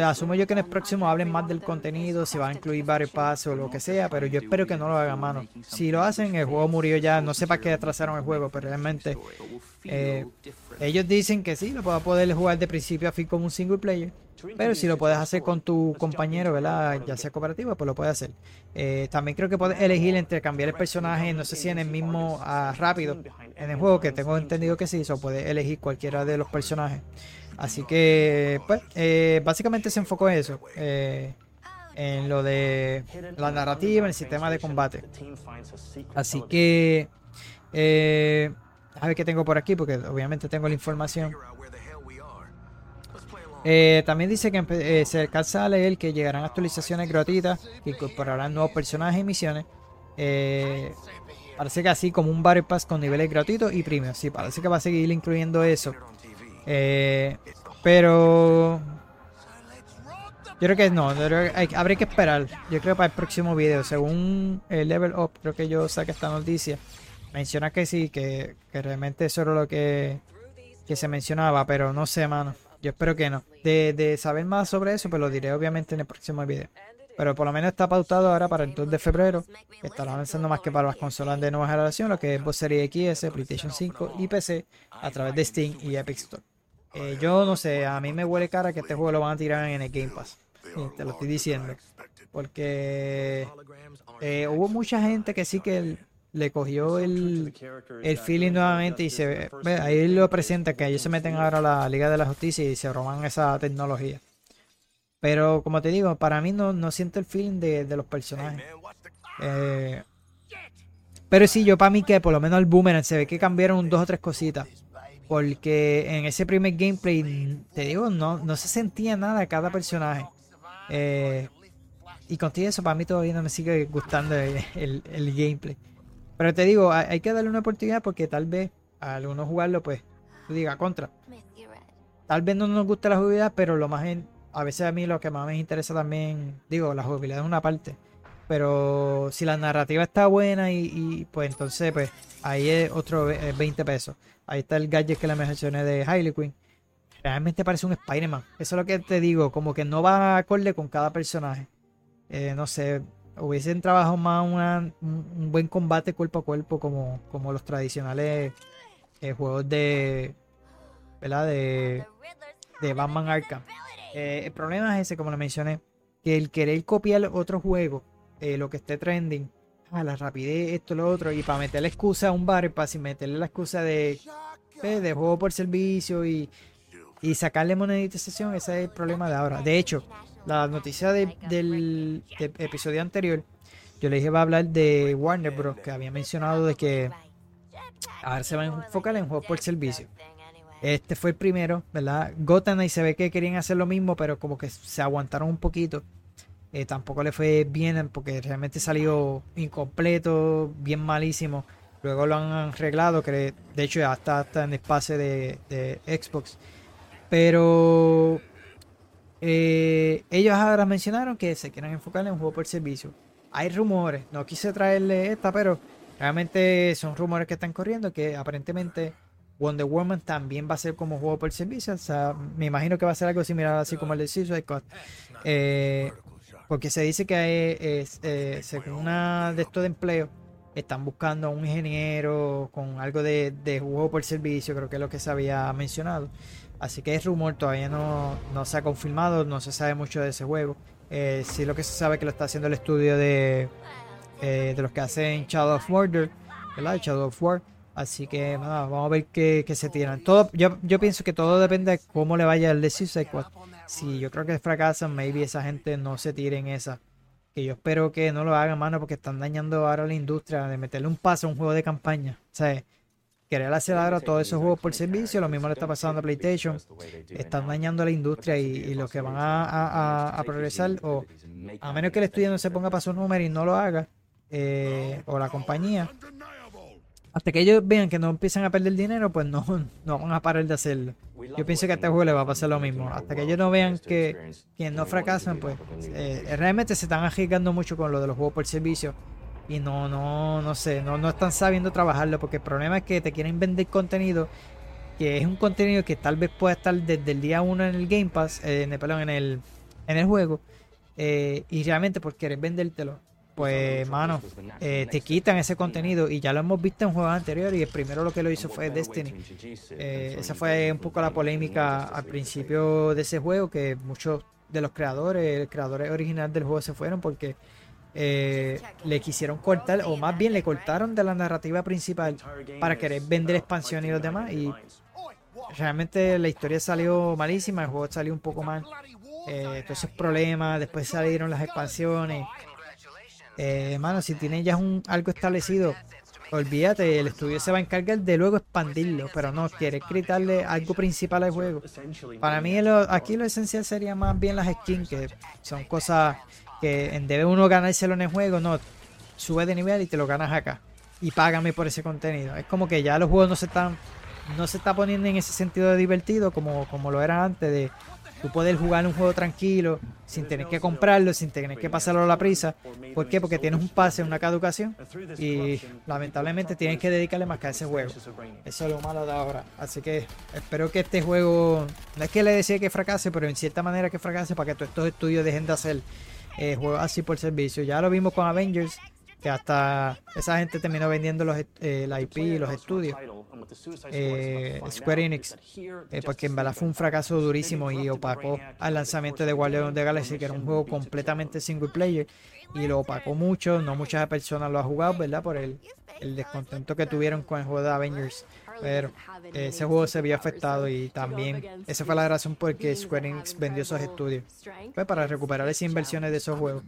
asumo yo que en el próximo hablen más del contenido, si va a incluir varios pasos o lo que sea, pero yo espero que no lo hagan mano. Si lo hacen, el juego murió ya. No sé para qué atrasaron el juego, pero realmente ellos dicen que sí, lo vas a poder jugar de principio a fin como un single player. Pero si lo puedes hacer con tu compañero, ¿verdad? Ya sea cooperativo, pues lo puedes hacer. Eh, también creo que puedes elegir entre cambiar el personaje, no sé si en el mismo ah, rápido, en el juego, que tengo entendido que sí, o puedes elegir cualquiera de los personajes. Así que, pues, eh, básicamente se enfocó en eso. Eh, en lo de la narrativa, en el sistema de combate. Así que, a ver qué tengo por aquí, porque obviamente tengo la información. Eh, también dice que eh, se alcanza a leer que llegarán actualizaciones gratuitas que incorporarán nuevos personajes y misiones. Eh, parece que así como un Battle Pass con niveles gratuitos y premios. Sí, parece que va a seguir incluyendo eso. pero yo creo que no, habría que esperar. Yo creo para el próximo video. Según el Level Up, creo que yo saqué esta noticia menciona que sí, que, realmente eso era lo que, se mencionaba, pero no sé, mano. Yo espero que no. De, saber más sobre eso, pues lo diré obviamente en el próximo video. Pero por lo menos está pautado ahora para el 2 de febrero. Estará avanzando más que para las consolas de nueva generación, lo que es Xbox Series XS, PlayStation 5 y PC a través de Steam y Epic Store. Eh, yo no sé, a mí me huele cara que este juego lo van a tirar en el Game Pass. te lo estoy diciendo. Porque eh, hubo mucha gente que sí que le cogió el, el feeling nuevamente y se ahí lo presenta que ellos se meten ahora a la Liga de la Justicia y se roban esa tecnología. Pero como te digo, para mí no, no siento el feeling de, los personajes. Eh, pero sí, yo para mí que por lo menos el Boomerang se ve que cambiaron dos o tres cositas. Porque en ese primer gameplay, te digo, no, no se sentía nada de cada personaje. Eh, y contigo eso para mí todavía no me sigue gustando el, gameplay. Pero te digo, hay, que darle una oportunidad porque tal vez a algunos jugarlo, pues, tú diga contra. Tal vez no nos guste la jugabilidad, pero lo más a veces a mí lo que más me interesa también, digo, la jugabilidad es una parte. Pero si la narrativa está buena y, pues entonces pues ahí es otro 20 pesos. Ahí está el gadget que le mencioné de Harley Quinn. Realmente parece un Spider-Man. Eso es lo que te digo, como que no va a acorde con cada personaje. Eh, no sé, hubiesen trabajado más un, buen combate cuerpo a cuerpo como, como los tradicionales eh, juegos de, ¿verdad? De, de Batman Arkham. Eh, el problema es ese, como lo mencioné, que el querer copiar otro juego, lo que esté trending, a la rapidez, esto, lo otro, y para meterle excusa a un bar, para meterle la excusa de, de juego por servicio y, y sacarle monetización, ese es el problema de ahora. De hecho, la noticia del, episodio anterior, yo le dije va a hablar de Warner Bros. que había mencionado de que ahora se va a enfocar en juegos por servicio. Este fue el primero, ¿verdad? Gotham y se ve que querían hacer lo mismo, pero como que se aguantaron un poquito. Eh, tampoco le fue bien porque realmente salió incompleto, bien malísimo. Luego lo han arreglado, que de hecho ya está, en espacio de, de Xbox. Pero eh, ellos ahora mencionaron que se quieren enfocar en un juego por servicio. Hay rumores, no quise traerle esta, pero realmente son rumores que están corriendo que aparentemente Wonder Woman también va a ser como juego por servicio. O sea, me imagino que va a ser algo similar así como el de Suicide Squad. Eh, porque se dice que es, eh, según una de estos de empleo, están buscando a un ingeniero con algo de, de juego por servicio, creo que es lo que se había mencionado. Así que es rumor, todavía no, se ha confirmado, no se sabe mucho de ese juego. Eh, sí lo que se sabe que lo está haciendo el estudio de, eh, de los que hacen Shadow of Murder, ¿verdad? Shadow of War. Así que vamos a ver qué, se tiran. Todo, yo, yo pienso que todo depende de cómo le vaya el de Suicide. Si yo creo que fracasan, maybe esa gente no se tire en esa. Que yo espero que no lo hagan, mano, porque están dañando ahora la industria de meterle un paso a un juego de campaña. Sea, querer hacer ahora todos esos juegos por servicio, lo mismo le está pasando a PlayStation. Están dañando la industria y, los que van a, progresar, o a menos que el estudio no se ponga para su número y no lo haga, eh, o la compañía, hasta que ellos vean que no empiezan a perder dinero, pues no, no van a parar de hacerlo. Yo pienso que a este juego le va a pasar lo mismo. Hasta que ellos no vean que, que no fracasan, pues eh, realmente se están arriesgando mucho con lo de los juegos por servicio y no, no, no sé, no, no están sabiendo trabajarlo porque el problema es que te quieren vender contenido que es un contenido que tal vez pueda estar desde el día 1 en el Game Pass, eh, en, el, perdón, en, el, en el juego, eh, y realmente por querer vendértelo, pues, mano, eh, te quitan ese contenido y ya lo hemos visto en juegos anteriores y el primero lo que lo hizo fue Destiny. esa fue un poco la polémica al principio de ese juego, que muchos de los creadores, el creador original del juego se fueron porque eh, le quisieron cortar, o más bien le cortaron de la narrativa principal para querer vender expansión y los demás. Y realmente la historia salió malísima, el juego salió un poco mal. Eh, problemas, después salieron las expansiones. Eh, si tienen ya un, algo establecido, olvídate, el estudio se va a encargar de luego expandirlo, pero no, quiere quitarle algo principal al juego. Para mí aquí lo esencial sería más bien las skins, que son cosas que en debe uno ganárselo en el juego, no, sube de nivel y te lo ganas acá. Y págame por ese contenido. Es como que ya los juegos no se están, no se está poniendo en ese sentido de divertido como, como lo era antes de tú poder jugar un juego tranquilo, sin tener que comprarlo, sin tener que pasarlo a la prisa. ¿Por qué? Porque tienes un pase, una caducación y lamentablemente tienes que dedicarle más que a ese juego. Eso es lo malo de ahora. Así que espero que este juego, no es que le decía que fracase, pero en cierta manera que fracase para que todos estos estudios dejen de hacer eh, juegos así por servicio. Ya lo vimos con Avengers, que hasta esa gente terminó vendiendo los, eh, la IP y los estudios. Eh, Square Enix, eh, porque en verdad fue un fracaso durísimo y opacó al lanzamiento de Guardians of the Galaxy, que era un juego completamente single player, y lo opacó mucho. No muchas personas lo han jugado, ¿verdad? Por el, el descontento que tuvieron con el juego de Avengers. Pero ese juego se vio afectado y también esa fue la razón por que Square Enix vendió esos estudios. Fue para recuperar esas inversiones de esos juegos.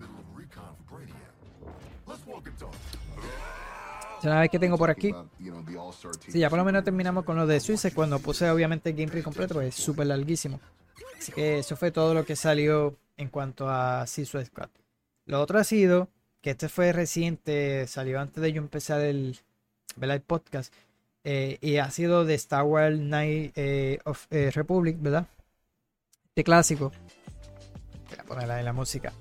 Una vez que tengo por aquí. Sí, ya por lo menos terminamos con lo de Suiza. Cuando puse obviamente el gameplay completo, pues es súper larguísimo. Así que eso fue todo lo que salió en cuanto a Suicide Squad. Lo otro ha sido que este fue reciente, salió antes de yo empezar el, el podcast. Eh, y ha sido de Star Wars Night eh, of eh, Republic, ¿verdad? Este clásico. Voy a ponerla en la música.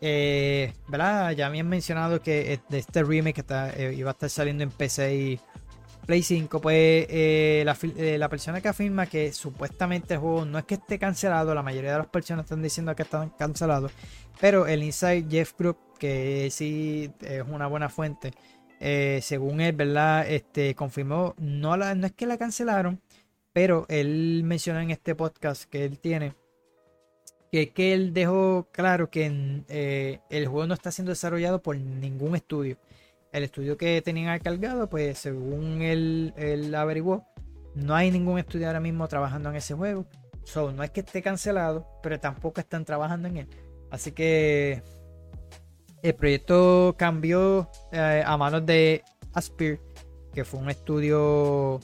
Eh, ¿verdad? Ya habían mencionado que de este remake está, iba a estar saliendo en PC y Play 5, pues eh, la, persona que afirma que supuestamente el juego no es que esté cancelado, la mayoría de las personas están diciendo que están cancelados, pero el Inside Jeff Group, que sí es una buena fuente, según él, ¿verdad? Este, confirmó, no, la, no es que la cancelaron, pero él mencionó en este podcast que él tiene que, que él dejó claro que eh, el juego no está siendo desarrollado por ningún estudio. El estudio que tenían cargado, pues según él, él averiguó, no hay ningún estudio ahora mismo trabajando en ese juego. So, no es que esté cancelado, pero tampoco están trabajando en él. Así que el proyecto cambió eh, a manos de Aspir, que fue un estudio.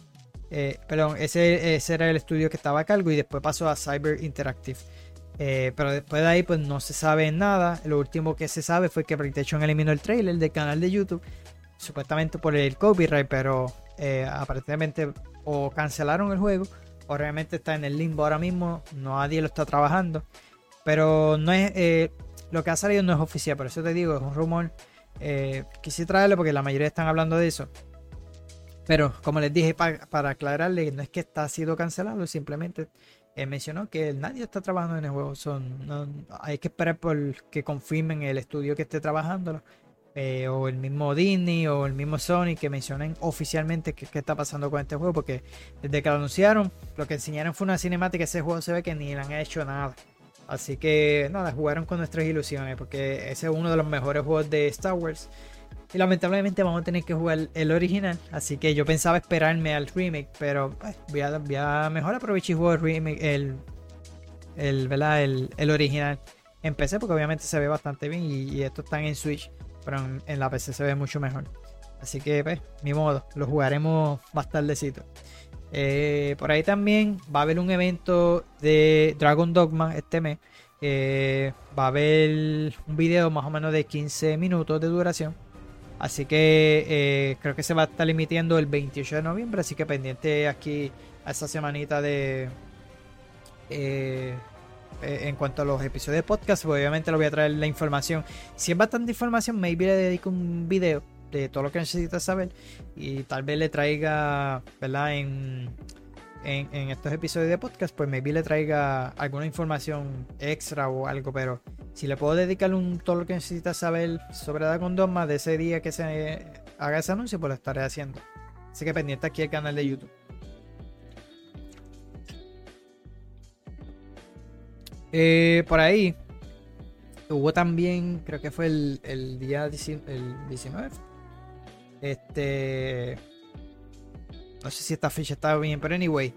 Eh, perdón, ese, ese, era el estudio que estaba a cargo y después pasó a Cyber Interactive. Eh, pero después de ahí pues no se sabe nada. Lo último que se sabe fue que PlayStation eliminó el trailer del canal de YouTube. Supuestamente por el copyright, pero aparentemente o cancelaron el juego o realmente está en el limbo ahora mismo. Nadie lo está trabajando. Pero no es lo que ha salido no es oficial, por eso te digo, es un rumor. quise traerlo porque la mayoría están hablando de eso. Pero como les dije, para, para aclararle, no es que está sido cancelado, simplemente él mencionó que nadie está trabajando en el juego. Son, hay que esperar por que confirmen el estudio que esté trabajando. Eh, o el mismo Disney o el mismo Sony que mencionen oficialmente qué, está pasando con este juego. Porque desde que lo anunciaron, lo que enseñaron fue una cinemática. Ese juego se ve que ni le han hecho nada. Así que nada, jugaron con nuestras ilusiones. Porque ese es uno de los mejores juegos de Star Wars. Y lamentablemente vamos a tener que jugar el original. Así que yo pensaba esperarme al remake. Pero pues, voy, a, mejor aprovechar y jugar el remake. El, el, ¿verdad? El, original en PC. Porque obviamente se ve bastante bien. Y, esto están en Switch. Pero en, la PC se ve mucho mejor. Así que, pues, mi modo. Lo jugaremos más tardecito. Eh, por ahí también va a haber un evento de Dragon Dogma este mes. Va a haber un video más o menos de 15 minutos de duración Así que eh, creo que se va a estar emitiendo el 28 de noviembre. Así que pendiente aquí a esa semanita de. Eh, en cuanto a los episodios de podcast, pues obviamente lo voy a traer la información. Si es bastante información, maybe le dedico un video de todo lo que necesitas saber. Y tal vez le traiga, ¿verdad? En en, estos episodios de podcast, pues maybe le traiga alguna información extra o algo, pero si le puedo dedicar un todo lo que necesita saber sobre Dragon Dogma de ese día que se haga ese anuncio, pues lo estaré haciendo. Así que pendiente aquí el canal de YouTube. Eh, por ahí hubo también, creo que fue el, el día el 19. Este no sé si esta fecha está bien, pero anyway.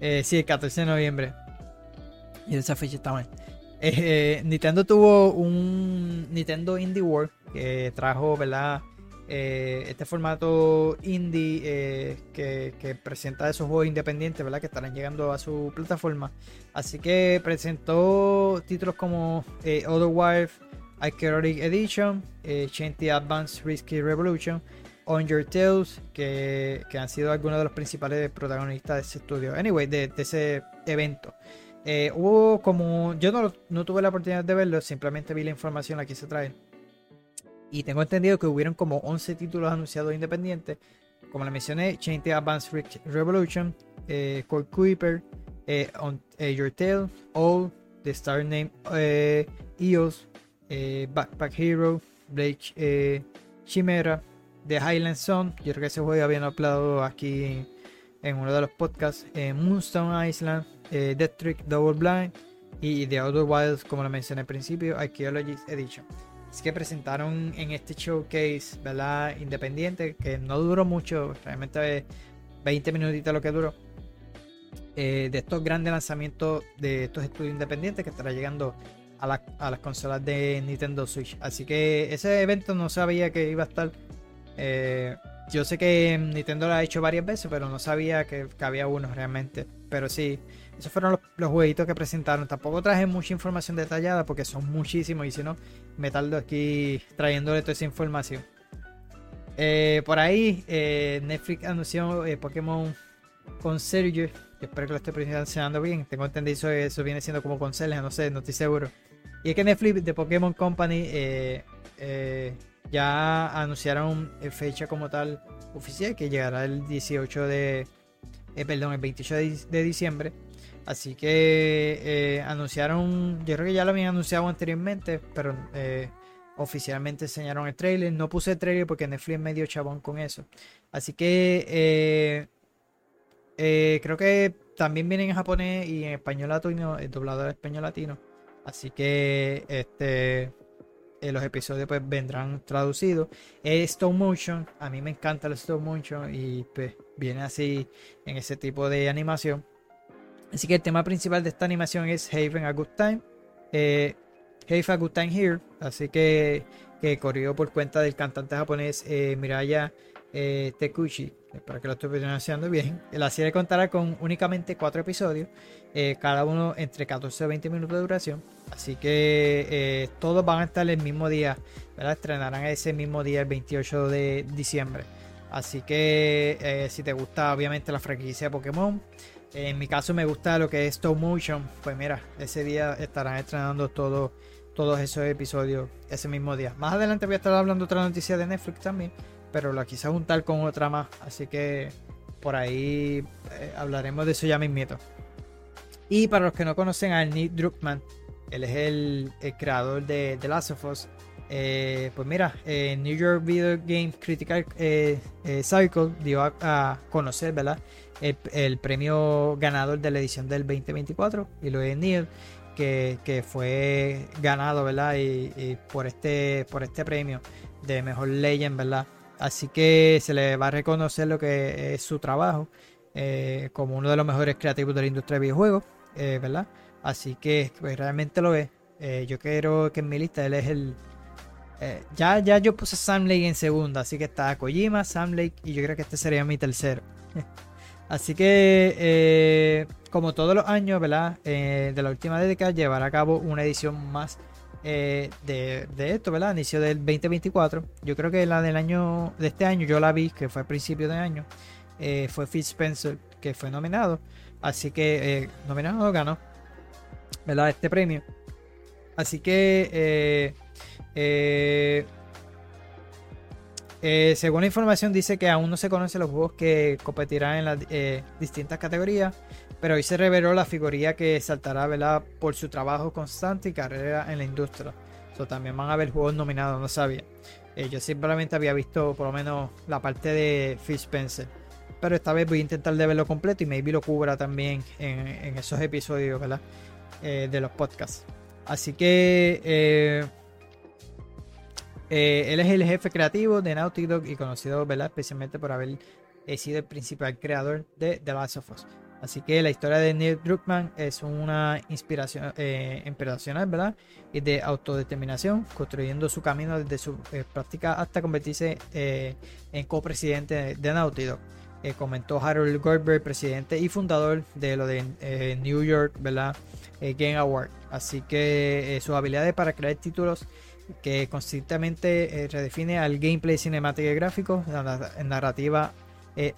Eh, sí, el 14 de noviembre. Y esa fecha está bien. Eh, eh, Nintendo tuvo un Nintendo Indie World que trajo, ¿verdad? este formato indie que, presenta esos juegos independientes, ¿verdad? Que estarán llegando a su plataforma. Así que presentó títulos como Otherwise Iconic Edition, Chanty Advanced Risky Revolution, On Your Tales, que, han sido algunos de los principales protagonistas de ese estudio. Anyway, de, ese evento. Eh, hubo como. Yo no, tuve la oportunidad de verlo, simplemente vi la información, aquí se trae. Y tengo entendido que hubieron como 11 títulos anunciados independientes. Como le mencioné, Chain Advanced Revolution, eh, Cold Creeper, eh, On Your Tale, All, The Star Name EOS, Backpack Hero, Blake Chimera, The Highland Zone. Yo creo que ese juego habían hablado aquí en uno de los podcasts. Moonstone Island, Death Trick Double Blind y The Outer Wilds, como lo mencioné al principio, Archaeologist Edition. Así que presentaron en este showcase, ¿verdad? Independiente, que no duró mucho, realmente 20 minutitos lo que duró. Eh, de estos grandes lanzamientos de estos estudios independientes que estará llegando a, las consolas de Nintendo Switch. Así que ese evento no sabía que iba a estar. Eh, yo sé que Nintendo lo ha hecho varias veces, pero no sabía que, había uno realmente. Pero sí, esos fueron los, jueguitos que presentaron. Tampoco traje mucha información detallada porque son muchísimos y si no, me tardo aquí trayéndole toda esa información. Eh, por ahí, eh, Netflix anunció Pokémon Concierge. Espero que lo esté pronunciando bien. Tengo entendido que eso viene siendo como Conserje, no sé, no estoy seguro. Y es que Netflix de Pokémon Company ya anunciaron fecha como tal oficial que llegará el 18 de. perdón, el 28 de diciembre. Así que eh, anunciaron, yo creo que ya lo habían anunciado anteriormente, pero eh, oficialmente enseñaron el trailer. No puse el trailer porque Netflix es medio chabón con eso. Así que eh, creo que también viene en japonés y en español latino, el doblador español latino. Así que este los episodios pues vendrán traducidos. Es stop motion, a mí me encanta el stop motion y pues viene así en ese tipo de animación. Así que el tema principal de esta animación es Haven a Good Time. Eh, a Good Time Here. Así que, que corrió por cuenta del cantante japonés eh, Miraya eh, Tekuchi. Espero que lo estoy pronunciando bien. La serie contará con únicamente cuatro episodios, eh, cada uno entre 14 y 20 minutos de duración. Así que todos van a estar el mismo día, ¿verdad? Estrenarán ese mismo día, el 28 de diciembre. Así que si te gusta, obviamente, la franquicia de Pokémon, en mi caso me gusta lo que es stop motion. Pues mira, ese día estarán estrenando todo, todos esos episodios ese mismo día. Más adelante voy a estar hablando otra noticia de Netflix también, pero la quise juntar con otra más. Así que por ahí eh, hablaremos de eso ya mismito. Y para los que no conocen a Nick Druckmann, él es el, creador de The Last of Us. Eh, pues mira, eh, New York Video Game Critical Cycle dio a, conocer, ¿verdad? el, premio ganador de la edición del 2024 y lo es Neil que, que, fue ganado verdad y, por este por este premio de mejor legend verdad así que se le va a reconocer lo que es su trabajo eh, como uno de los mejores creativos de la industria de videojuegos eh, verdad así que pues, realmente lo es eh, yo quiero que en mi lista él es el ya, ya yo puse Sam Lake en segunda, así que está Kojima, Sam Lake y yo creo que este sería mi tercero. Así que, como todos los años, ¿verdad? De la última década, llevará a cabo una edición más eh, de, esto, ¿verdad? Inicio del 2024. Yo creo que la del año, de este año, yo la vi, que fue a principio de año. fue Phil Spencer, que fue nominado. Así que, nominado ganó, ¿verdad? Este premio. Así que, eh, según la información dice que aún no se conocen los juegos que competirán en las eh, distintas categorías, pero hoy se reveló la figuría que saltará ¿verdad? por su trabajo constante y carrera en la industria. también van a haber juegos nominados, no sabía. Eh, yo simplemente había visto por lo menos la parte de Phil Spencer. Pero esta vez voy a intentar verlo completo y maybe lo cubra también en, esos episodios ¿verdad? de los podcasts. Así que eh, él es el jefe creativo de Naughty Dog y conocido ¿verdad? especialmente por haber eh, sido el principal creador de The Last of Us. Así que la historia de Neil Druckmann es una inspiración eh, inspiracional, ¿verdad? Y de autodeterminación, construyendo su camino desde su práctica hasta convertirse en copresidente de Naughty Dog. comentó Harold Goldberg, presidente y fundador de lo de New York, ¿verdad? Game Award. Así que sus habilidades para crear títulos que constantemente eh, redefine al gameplay cinemático y gráfico, la, narrativa eh.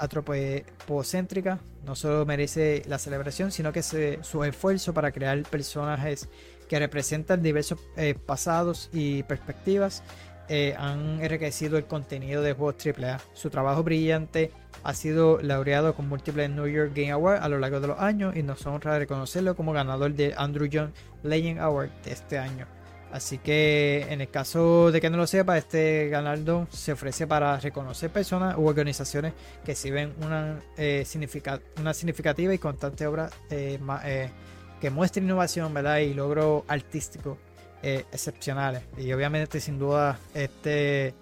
No solo merece la celebración, sino que su esfuerzo para crear personajes que representan diversos eh, pasados y perspectivas eh, han enriquecido el contenido de juegos AAA. Su trabajo brillante ha sido laureado con múltiples New York Game Awards a lo largo de los años y nos honra reconocerlo como ganador del Andrew John Legend Award de este año. Así que en el caso de que no lo sepa, este galardón se ofrece para reconocer personas u organizaciones que sirven una, eh, una significativa y constante obra eh, eh, que muestre innovación ¿verdad? y logro artístico excepcionales. Y obviamente sin duda este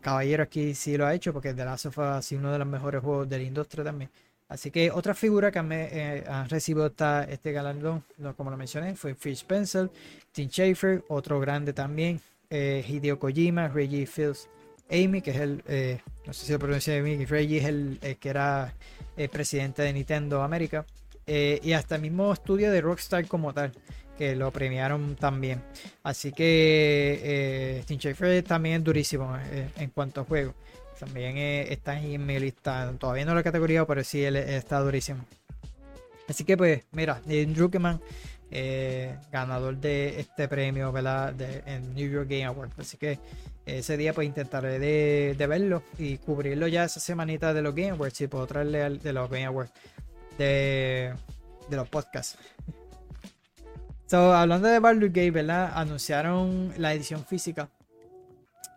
caballero aquí sí lo ha hecho porque The Last of Us ha sido uno de los mejores juegos de la industria también. Así que otra figura que me, eh, han recibido este galardón, como lo mencioné, fue Phil Spencer, Tim Schafer, otro grande también, eh, Hideo Kojima, Reggie Fields Amy, que es el, eh, no sé si lo pronuncia bien, Reggie es el, que era el presidente de Nintendo América, y hasta el mismo estudio de Rockstar como tal, que lo premiaron también. Así que Tim Schafer también es durísimo en cuanto a juego. También está en mi lista. Todavía no la categoría, pero sí está durísimo. Así que pues, mira, Drew eh, ganador de este premio, ¿verdad? De, en New York Game Awards. Así que ese día pues intentaré de, verlo y cubrirlo ya esa semanita de los Game Awards. Y puedo traerle de los Game Awards. De, de los podcasts. So, hablando de Baldur's Gate, ¿verdad? Anunciaron la edición física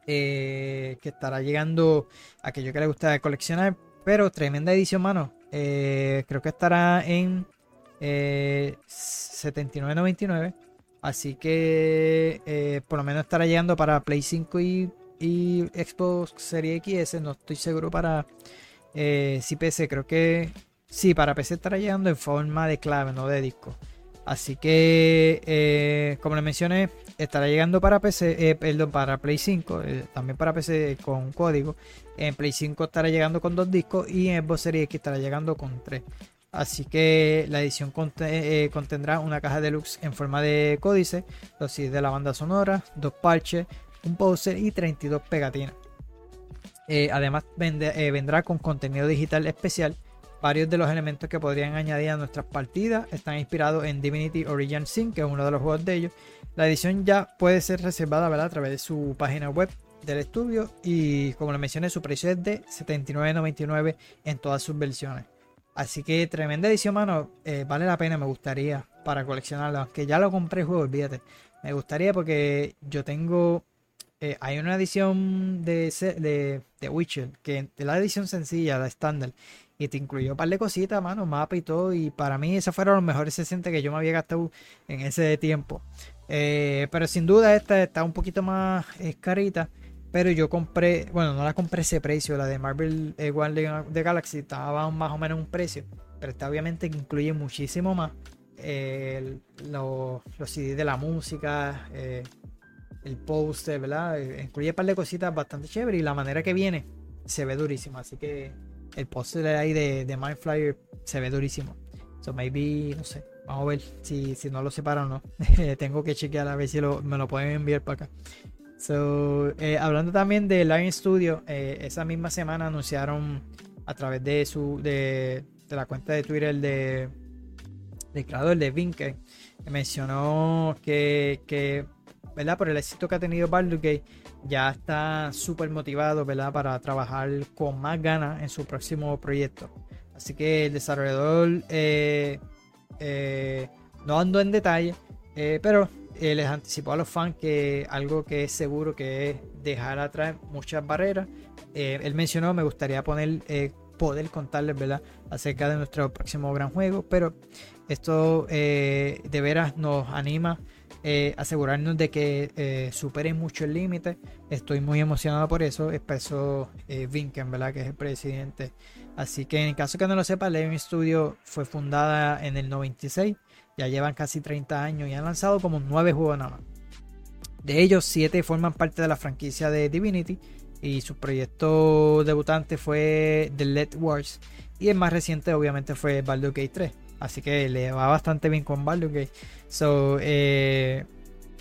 eh, que estará llegando a aquello que le gusta coleccionar. Pero tremenda edición, mano. Eh, creo que estará en eh, 79.99. Así que por lo menos estará llegando para Play 5 y, Xbox Series X. No estoy seguro para si PC. Creo que sí, para PC estará llegando en forma de clave, no de disco. Así que, eh, como les mencioné, estará llegando para PC, eh, perdón, para Play 5, eh, también para PC con código. En Play 5 estará llegando con dos discos y en Xbox Series X estará llegando con tres. Así que la edición contendrá una caja deluxe en forma de códice, los CDs de la banda sonora, dos parches, un poster y 32 pegatinas. además vendrá con contenido digital especial Varios de los elementos que podrían añadir a nuestras partidas están inspirados en Divinity Origin Sin, que es uno de los juegos de ellos. La edición ya puede ser reservada a través de su página web del estudio y como les mencioné su precio es de $79.99 en todas sus versiones. Así que tremenda edición, mano. Eh, vale la pena, me gustaría para coleccionarlo. Aunque ya lo compré juego, olvídate. Me gustaría porque yo tengo. Eh, hay una edición de, de, de Witcher, que es la edición sencilla, la estándar. Y te incluyó un par de cositas, mano, mapa y todo. Y para mí esos fueron los mejores 60 que yo me había gastado en ese tiempo. Eh, pero sin duda esta está un poquito más carita. Pero yo compré, bueno, no la compré ese precio. La de Marvel eh, Guardian de Galaxy estaba más o menos un precio. Pero esta obviamente incluye muchísimo más. Eh, los, los CD de la música, el poster, ¿verdad? Incluye un par de cositas bastante chévere y la manera que viene se ve durísima. Así que el póster ahí de, de Mind Flyer se ve durísimo. So maybe, no sé. Vamos a ver si, si no lo separan o no. Tengo que chequear a ver si me lo pueden enviar para acá. So, eh, hablando también de Lion Studio, eh, esa misma semana anunciaron a través de su de, la cuenta de Twitter de del creador de Vinke, mencionó que, que ¿verdad? por el éxito que ha tenido Baldur's Gate ya está súper motivado, ¿verdad? Para trabajar con más ganas en su próximo proyecto. Así que el desarrollador eh, no ando en detalle, eh, les anticipó a los fans que algo que es seguro que es dejar atrás muchas barreras. él mencionó, me gustaría poner, poder contarles, ¿verdad? Acerca de nuestro próximo gran juego, pero esto de veras nos anima eh, asegurarnos de que eh, superen mucho el límite. Estoy muy emocionado por eso, expresó eh, Vinken, ¿verdad? Que es el presidente. Así que en caso que no lo sepa, Leon Studio fue fundada en el 96, ya llevan casi 30 años y han lanzado como 9 juegos nada más. De ellos, 7 forman parte de la franquicia de Divinity y su proyecto debutante fue The Let Wars y el más reciente obviamente fue Baldur's Gate 3. Así que le va bastante bien con Baldur's Gate. So, eh,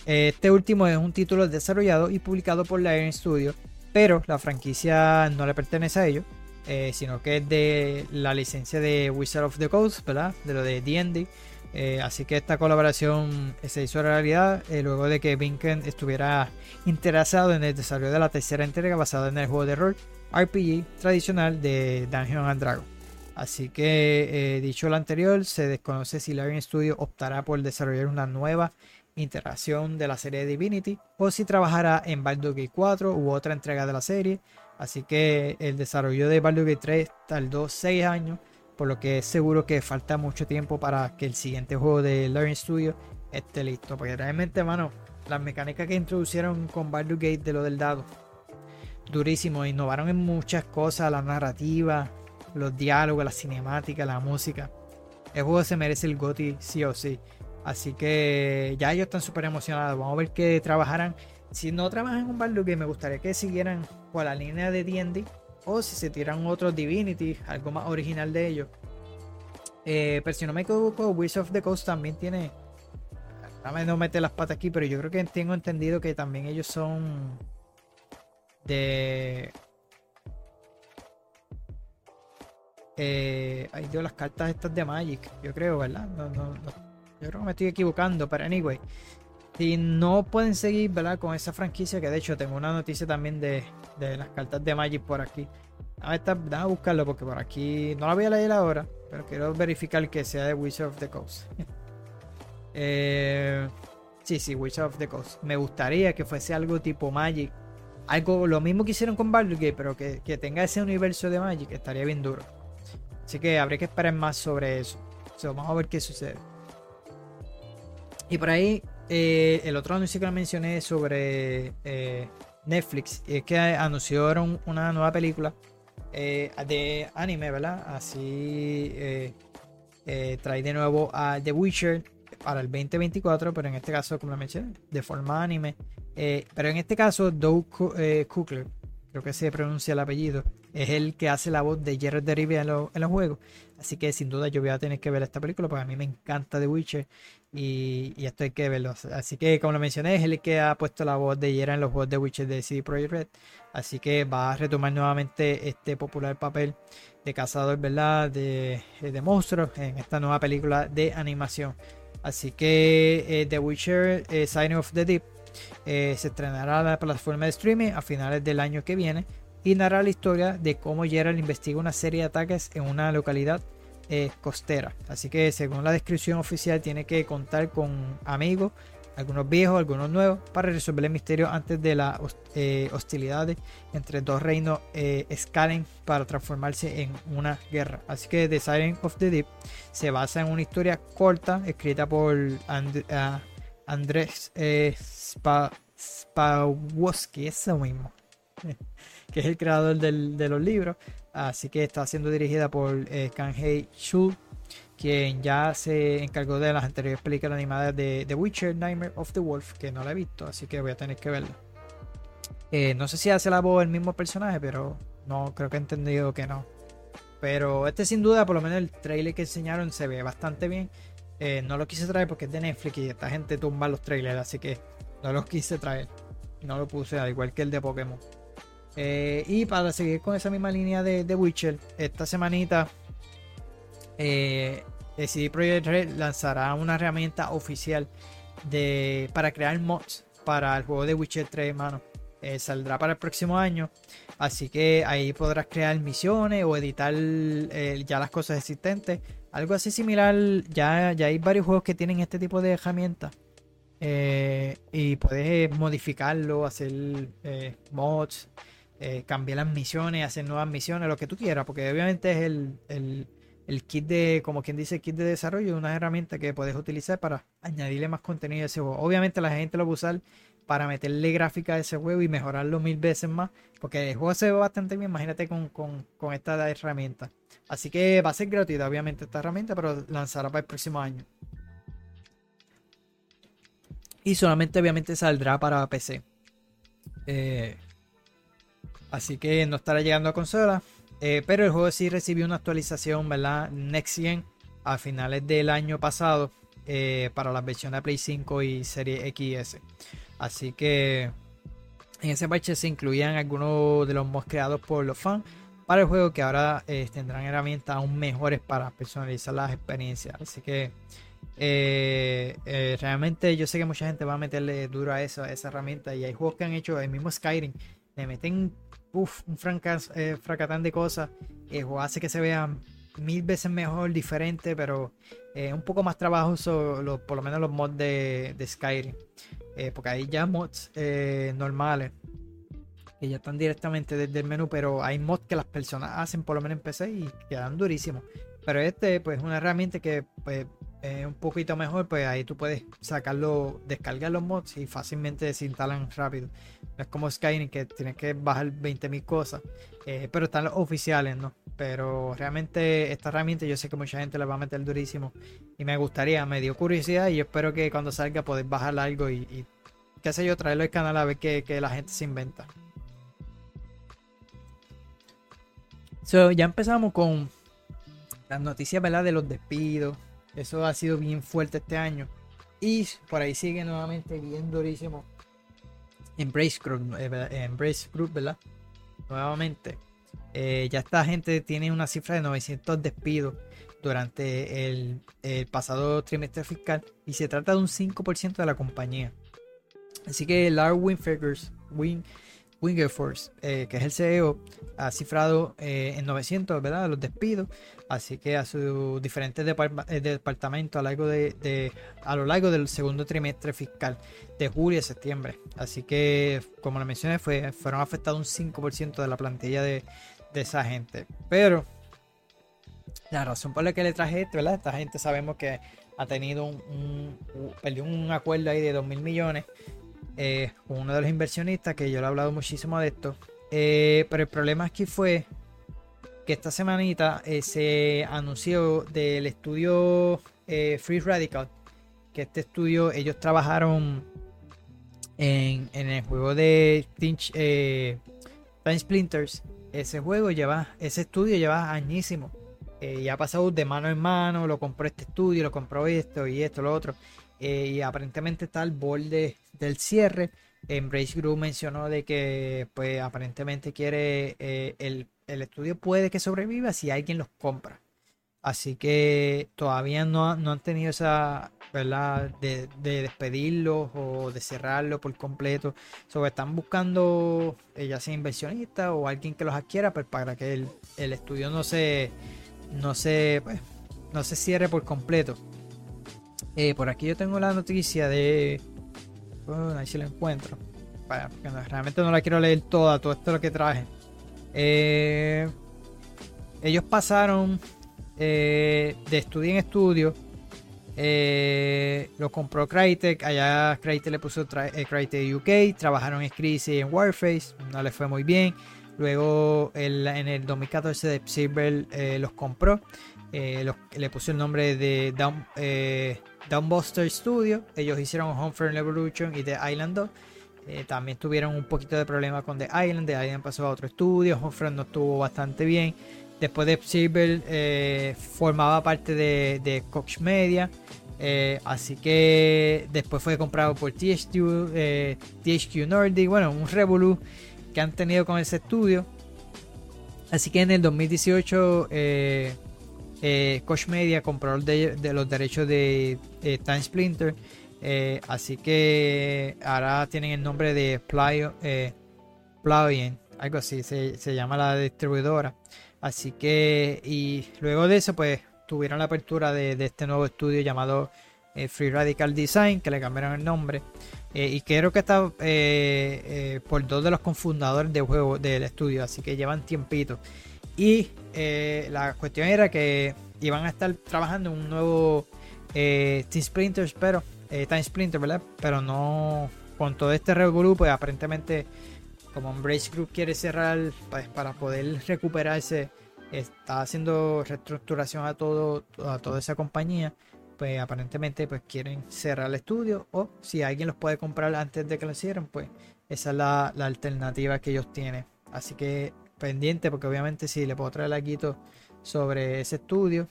este último es un título desarrollado y publicado por la Iron Studio, pero la franquicia no le pertenece a ellos, eh, sino que es de la licencia de Wizard of the Coast. De lo de D&D. Eh, así que esta colaboración se hizo realidad luego de que Vinken estuviera interesado en el desarrollo de la tercera entrega basada en el juego de rol RPG tradicional de Dungeons and Dragons. Así que, eh, dicho lo anterior, se desconoce si Larian Studio optará por desarrollar una nueva interacción de la serie Divinity o si trabajará en Baldur's Gate 4 u otra entrega de la serie. Así que el desarrollo de Baldur's Gate 3 tardó 6 años, por lo que es seguro que falta mucho tiempo para que el siguiente juego de Learning Studio esté listo. Porque realmente, mano, las mecánicas que introducieron con Baldur's Gate de lo del dado, durísimo, innovaron en muchas cosas, la narrativa, los diálogos, la cinemática, la música. El juego se merece el GOTY sí o sí. Así que ya ellos están súper emocionados. Vamos a ver qué trabajarán. Si no trabajan en un Gate, me gustaría que siguieran con la línea de D&D o si se tiran otros Divinity, algo más original de ellos. Eh, pero si no me equivoco, Wizard of the Coast también tiene Dame no meter las patas aquí, pero yo creo que tengo entendido que también ellos son de. Eh, ay Dios, las cartas estas de Magic, yo creo, ¿verdad? No, no, no. Yo creo que me estoy equivocando, pero anyway. Si no pueden seguir, ¿verdad? Con esa franquicia, que de hecho tengo una noticia también de, de las cartas de Magic por aquí. A a buscarlo porque por aquí no la voy a leer ahora, pero quiero verificar que sea de Wizard of the Coast. Eh, sí, sí, Wizard of the Coast. Me gustaría que fuese algo tipo Magic. Algo, lo mismo que hicieron con Baldur's Gate, pero que, tenga ese universo de Magic, estaría bien duro. Así que habría que esperar más sobre eso. vamos a ver qué sucede. Y por ahí, eh, el otro anuncio que mencioné sobre eh, Netflix es que anunciaron una nueva película de anime, ¿verdad? Así trae de nuevo a The Witcher para el 2024, pero en este caso, como lo mencioné, de forma anime. Eh, pero en este caso, Doug eh, Kukler, creo que se pronuncia el apellido, es el que hace la voz de Gerard de Rivia en, los juegos. Así que sin duda yo voy a tener que ver esta película porque a mí me encanta The Witcher y, esto hay que verlo. Así que como lo mencioné, es el que ha puesto la voz de Gerard en los juegos de Witcher de CD Projekt Red. Así que va a retomar nuevamente este popular papel de cazador, ¿verdad? De, de monstruos en esta nueva película de animación. Así que eh, The Witcher eh, Sign of the Deep eh, se estrenará en la plataforma de streaming a finales del año que viene y narra la historia de cómo Geralt investiga una serie de ataques en una localidad costera. Así que según la descripción oficial tiene que contar con amigos algunos viejos, algunos nuevos, para resolver el misterio antes de las eh, hostilidades entre dos reinos eh, escalen para transformarse en una guerra. Así que The Siren of the Deep se basa en una historia corta escrita por Andrés eh, Spawowski, eso mismo, que es el creador de los libros. Así que está siendo dirigida por eh, Kanhei Shu quien ya se encargó de las anteriores películas animadas de The Witcher, Nightmare of the Wolf, que no la he visto, así que voy a tener que verla. Eh, no sé si hace la voz el mismo personaje, pero no, creo que he entendido que no. Pero este sin duda, por lo menos el trailer que enseñaron se ve bastante bien. Eh, no lo quise traer porque es de Netflix y esta gente tumba los trailers, así que no los quise traer. No lo puse, al igual que el de Pokémon. Eh, y para seguir con esa misma línea de, Witcher, esta semanita eh, CD Projekt Red lanzará una herramienta oficial de, para crear mods para el juego de Witcher 3, hermano. Eh, saldrá para el próximo año. Así que ahí podrás crear misiones o editar eh, ya las cosas existentes. Algo así similar. Ya, ya hay varios juegos que tienen este tipo de herramientas. Y puedes modificarlo, hacer mods, cambiar las misiones, hacer nuevas misiones, lo que tú quieras. Porque obviamente es el el kit de, como quien dice, el kit de desarrollo es una herramienta que puedes utilizar para añadirle más contenido a ese juego. Obviamente la gente lo va a usar para meterle gráfica a ese juego y mejorarlo mil veces más, porque el juego se ve bastante bien, imagínate con, esta herramienta. Así que va a ser gratuita, obviamente, esta herramienta, pero lanzará para el próximo año. Y solamente, obviamente, saldrá para PC. Eh, así que no estará llegando a consola. Eh, pero el juego sí recibió una actualización, ¿verdad? Next Gen a finales del año pasado eh, para las versiones de Play 5 y Serie XS. Así que en ese parche se incluían algunos de los mods creados por los fans para el juego que ahora eh, tendrán herramientas aún mejores para personalizar las experiencias. Así que realmente yo sé que mucha gente va a meterle duro a, a esa herramienta y hay juegos que han hecho el mismo Skyrim. Le meten un francas, eh, fracatán de cosas. El juego hace que se vea mil veces mejor, diferente, pero eh, un poco más trabajoso, por lo menos los mods de, de Skyrim. Eh, porque hay ya mods eh, normales que ya están directamente desde el menú, pero hay mods que las personas hacen por lo menos en PC y quedan durísimos. Pero este, pues, es una herramienta que pues, un poquito mejor, pues ahí tú puedes sacarlo, descargar los mods y fácilmente se instalan rápido. No es como Skyrim que tienes que bajar 20.000 cosas, eh, pero están los oficiales, ¿no? Pero realmente esta herramienta yo sé que mucha gente la va a meter durísimo y me gustaría, me dio curiosidad y yo espero que cuando salga poder bajar algo y, qué sé yo, traerlo al canal a ver qué, la gente se inventa. So, ya empezamos con las noticias, ¿verdad? De los despidos. Eso ha sido bien fuerte este año. Y por ahí sigue nuevamente bien durísimo. Embrace Group, eh, Embrace Group, ¿verdad? Nuevamente. Eh, ya esta gente tiene una cifra de 900 despidos durante el, pasado trimestre fiscal y se trata de un 5% de la compañía. Así que Larry Winfigers, Win, Wingerforce, eh, que es el CEO, ha cifrado eh, en 900 ¿verdad? los despidos. Así que a sus diferentes eh, departamentos a, largo de, a lo largo del segundo trimestre fiscal de julio a septiembre. Así que, como le mencioné, fue, fueron afectados un 5% de la plantilla de, esa gente. Pero la razón por la que le traje esto, ¿verdad? Esta gente sabemos que ha tenido un, perdió un acuerdo ahí de 2 mil millones eh, uno de los inversionistas, que yo le he hablado muchísimo de esto. Eh, pero el problema aquí fue que esta semanita eh, se anunció del estudio Free Radical, que este estudio ellos trabajaron en, el juego de Time Splinters. Ese juego lleva, ese estudio lleva añísimo. y ha pasado de mano en mano, lo compró este estudio, lo compró esto y esto, lo otro. Y aparentemente está al borde del cierre. Embrace Group mencionó de que pues aparentemente quiere eh, el, estudio puede que sobreviva si alguien los compra. Así que todavía no, no han tenido esa, ¿verdad? De, de despedirlos o de cerrarlo por completo. So, están buscando eh, ya sea inversionista o alguien que los adquiera pues, para que el, el, estudio no se, no se, pues, no se cierre por completo. Eh, por aquí yo tengo la noticia de ahí sí lo encuentro. realmente no la quiero leer toda, todo esto es lo que traje. Eh, ellos pasaron eh, de estudio en estudio. Eh, lo compró Crytek. Allá Crytek le puso Crytek UK. Trabajaron en Crisis en Warface. No le fue muy bien. Luego en el 2014 de Silver los compró. le puso el nombre de Down, Downbuster Studio. Ellos hicieron Home Front Evolution y The Island 2. Eh, también tuvieron un poquito de problema con The Island. The Island pasó a otro estudio. Homefront no estuvo bastante bien. Después de Silver eh, formaba parte de, de Cox Media. Eh, así que después fue comprado por THQ, THQ Nordic. Bueno, un Revolu que han tenido con ese estudio. Así que en el 2018 eh, Media compró de, los derechos de Time Splinter. Eh, así que ahora tienen el nombre de Play, eh, algo así se, llama la distribuidora. Así que, y luego de eso, pues tuvieron la apertura de, este nuevo estudio llamado eh, Free Radical Design, que le cambiaron el nombre. y creo que está por dos de los confundadores juego del estudio, así que llevan tiempito. Y eh, la cuestión era que iban a estar trabajando en un nuevo eh, Team Splinter, pero eh, Time Splinter, ¿verdad? Pero no con todo este revolú, pues aparentemente como Embrace Group quiere cerrar pues, para poder recuperarse, está haciendo reestructuración a todo a toda esa compañía, pues aparentemente pues quieren cerrar el estudio o si alguien los puede comprar antes de que lo cierren, pues esa es la alternativa que ellos tienen. Así que pendiente porque obviamente si le puedo traer algo sobre ese estudio,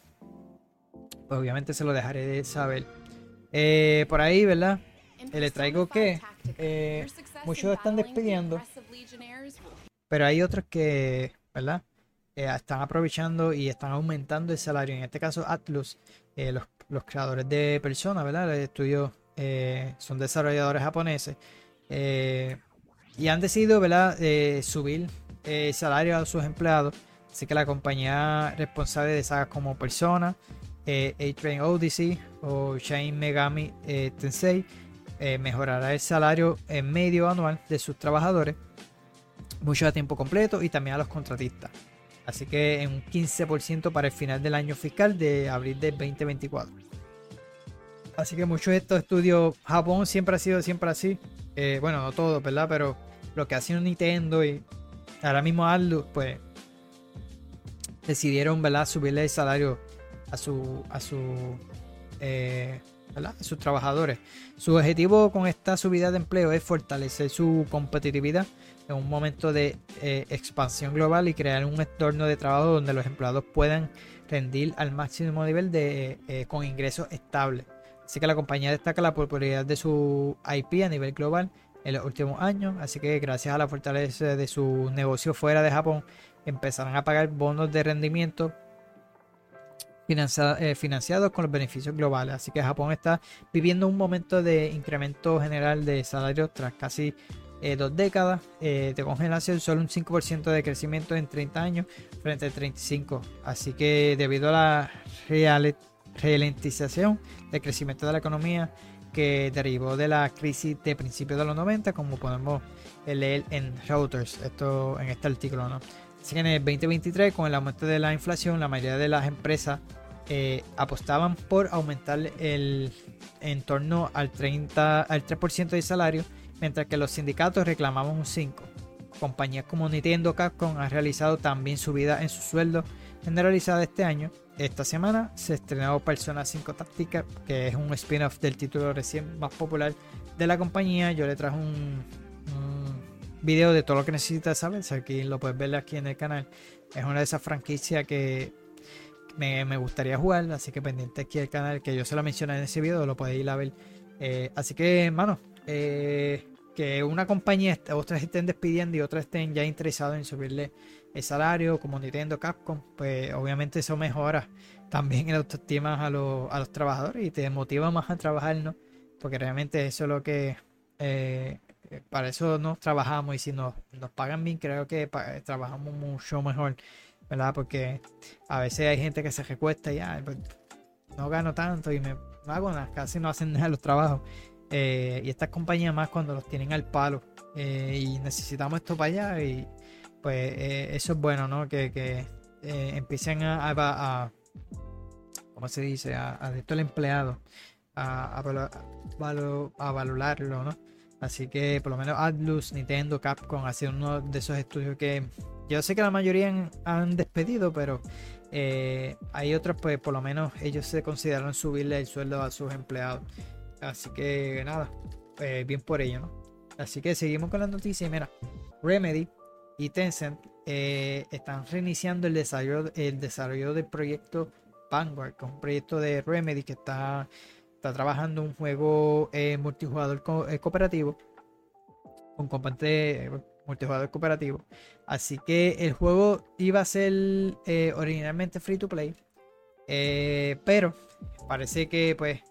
pues obviamente se lo dejaré de saber. Eh, por ahí, ¿verdad? Eh, le traigo que eh, muchos están despidiendo, pero hay otros que, ¿verdad? están aprovechando y están aumentando el salario. En este caso, Atlus, los, creadores de personas, ¿verdad? El estudio son desarrolladores japoneses y han decidido, ¿verdad? subir eh, salario a sus empleados. Así que la compañía responsable de sagas como Persona, eh, A-Train Odyssey o Shine Megami eh, Tensei eh, mejorará el salario en medio anual de sus trabajadores, mucho a tiempo completo y también a los contratistas. Así que en un 15% para el final del año fiscal de abril de 2024. Así que muchos de estos estudios, Japón siempre ha sido siempre así. bueno, no todo, ¿verdad? Pero lo que ha sido Nintendo y ahora mismo Atlus, pues decidieron, ¿verdad? Subirle el salario a su, a su, eh, a sus trabajadores. Su objetivo con esta subida de empleo es fortalecer su competitividad en un momento de eh, expansión global y crear un entorno de trabajo donde los empleados puedan rendir al máximo nivel de, eh, con ingresos estables. Así que la compañía destaca la popularidad de su IP a nivel global en los últimos años, así que gracias a la fortaleza de su negocio fuera de Japón, empezarán a pagar bonos de rendimiento eh, financiados con los beneficios globales. Así que Japón está viviendo un momento de incremento general de salarios tras casi eh, dos décadas eh, de congelación, solo un 5% de crecimiento en 30 años frente a 35. Así que debido a la ralentización del crecimiento de la economía que derivó de la crisis de principios de los 90, como podemos leer en Reuters, esto en este artículo, ¿no? Así que en el 2023, con el aumento de la inflación, la mayoría de las empresas eh, apostaban por aumentar el en torno al 30 al 3% de salario, mientras que los sindicatos reclamaban un 5%. Compañías como Nintendo Capcom han realizado también subidas en su sueldo generalizada este año. Esta semana se estrenó Persona 5 Táctica, que es un spin-off del título recién más popular de la compañía. Yo le traje un video de todo lo que necesitas saber. Aquí lo puedes ver aquí en el canal. Es una de esas franquicias que me, gustaría jugar. Así que pendiente aquí el canal que yo se lo mencioné en ese video. Lo podéis ir a ver. Eh, así que, hermano, eh, que una compañía, otras estén despidiendo y otras estén ya interesados en subirle el salario, como Nintendo, Capcom, pues obviamente eso mejora también el autoestima a, los, a los trabajadores y te motiva más a trabajar, ¿no? Porque realmente eso es lo que eh, para eso nos trabajamos y si nos, nos pagan bien, creo que trabajamos mucho mejor, ¿verdad? Porque a veces hay gente que se recuesta y pues, no gano tanto y me hago nada, casi no hacen nada los trabajos. Eh, y estas compañías más cuando los tienen al palo eh, y necesitamos esto para allá y pues eh, eso es bueno, ¿no? Que, empiecen a, ¿cómo se dice? A, a esto el empleado, a valorarlo, ¿no? Así que por lo menos Atlus, Nintendo, Capcom ha sido uno de esos estudios que yo sé que la mayoría han, despedido, pero eh, hay otros, pues por lo menos ellos se consideraron subirle el sueldo a sus empleados. Así que nada, pues, bien por ello, ¿no? Así que seguimos con las noticias. Mira, Remedy y Tencent eh, están reiniciando el desarrollo, el desarrollo del proyecto Vanguard, que es un proyecto de Remedy que está está trabajando un juego eh, multijugador eh, cooperativo con componente multijugador cooperativo. Así que el juego iba a ser originalmente free to play, pero parece que pues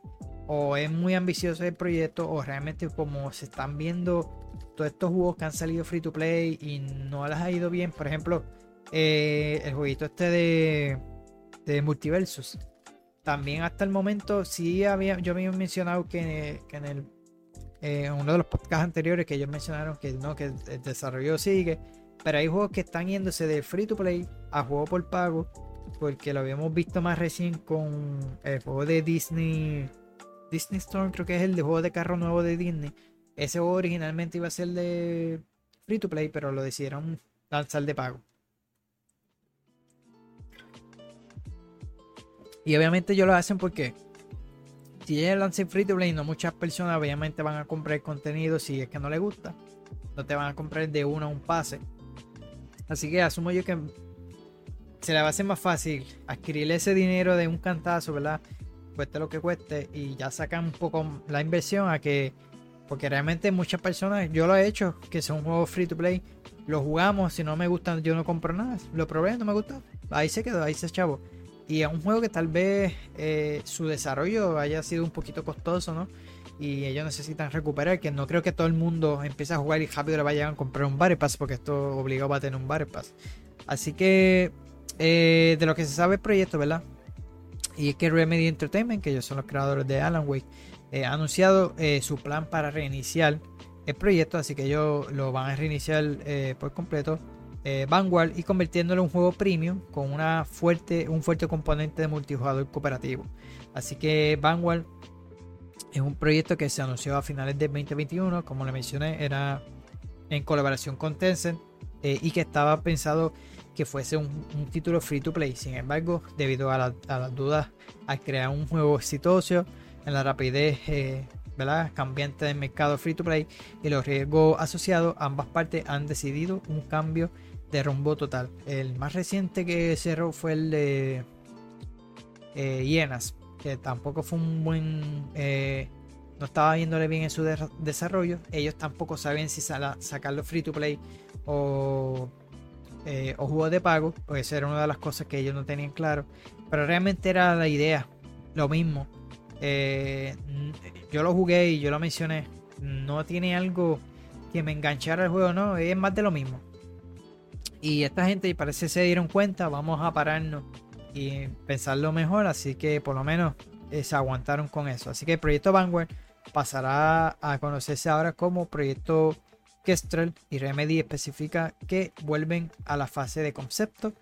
o es muy ambicioso el proyecto o realmente como se están viendo todos estos juegos que han salido free to play y no les ha ido bien. Por ejemplo, el jueguito este de, de multiversos también hasta el momento sí había, yo había mencionado que, en el eh, uno de los podcasts anteriores que ellos mencionaron que no, que el desarrollo sigue, pero hay juegos que están yéndose de free to play a juego por pago, porque lo habíamos visto más recién con el juego de Disney, Disney Storm, creo que es el de juego de carro nuevo de Disney. Ese originalmente iba a ser de free to play, pero lo decidieron lanzar de pago. Y obviamente ellos lo hacen porque si ellos lanzan free to play, no muchas personas obviamente van a comprar contenido si es que no les gusta. No te van a comprar de uno a un pase. Así que asumo yo que se le va a hacer más fácil adquirir ese dinero de un cantazo, ¿verdad? Cueste lo que cueste y ya sacan un poco la inversión a que. Porque realmente muchas personas, yo lo he hecho, que son juegos free to play, lo jugamos, si no me gustan, yo no compro nada. Lo probé, no me gusta. Ahí se quedó, ahí se chavo. Y es un juego que tal vez eh, su desarrollo haya sido un poquito costoso, ¿no? Y ellos necesitan recuperar, que no creo que todo el mundo empiece a jugar y rápido le vayan a comprar un Battle Pass, porque esto obligado va a tener un Battle Pass. Así que de lo que se sabe el proyecto, ¿verdad? Y es que Remedy Entertainment, que ellos son los creadores de Alan Wake, ha anunciado su plan para reiniciar el proyecto, así que ellos lo van a reiniciar por completo eh, Vanguard y convirtiéndolo en un juego premium con una fuerte, un fuerte componente de multijugador cooperativo. Así que Vanguard es un proyecto que se anunció a finales de 2021, como le mencioné, era en colaboración con Tencent eh, y que estaba pensado que fuese un, título free to play. Sin embargo, debido a, las dudas al crear un juego exitoso, en la rapidez eh, cambiante del mercado free to play y los riesgos asociados, ambas partes han decidido un cambio de rumbo total. El más reciente que cerró fue el de eh, Hienas, que tampoco fue un buen... Eh, no estaba viéndole bien en su desarrollo. Ellos tampoco saben si sacarlo free to play o, eh, o juego de pago, pues era una de las cosas que ellos no tenían claro. Pero realmente era la idea, lo mismo. Eh, yo lo jugué y yo lo mencioné. No tiene algo que me enganchara al juego, no, es más de lo mismo. Y esta gente parece se dieron cuenta, vamos a pararnos y pensarlo mejor, así que por lo menos eh, se aguantaron con eso. Así que el proyecto Vanguard pasará a conocerse ahora como proyecto Kestrel y Remedy especifica que vuelven a la fase de concepto.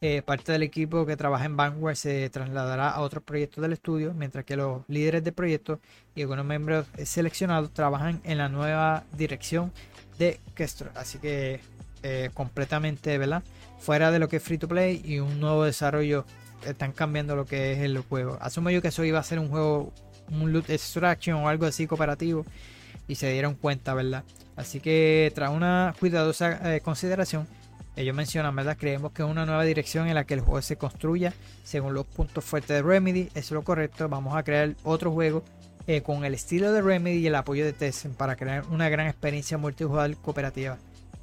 Eh, parte del equipo que trabaja en Vanguard se trasladará a otros proyectos del estudio, mientras que los líderes del proyecto y algunos miembros seleccionados trabajan en la nueva dirección de Kestrel. Así que eh, completamente, ¿verdad? Fuera de lo que es free to play y un nuevo desarrollo. Están cambiando lo que es el juego. Asumo yo que eso iba a ser un juego, un loot extraction o algo así cooperativo. Y se dieron cuenta, ¿verdad? Así que tras una cuidadosa eh, consideración, ellos mencionan, ¿verdad? Creemos que es una nueva dirección en la que el juego se construya según los puntos fuertes de Remedy. Eso es lo correcto. Vamos a crear otro juego eh, con el estilo de Remedy y el apoyo de Tessen para crear una gran experiencia multijugador cooperativa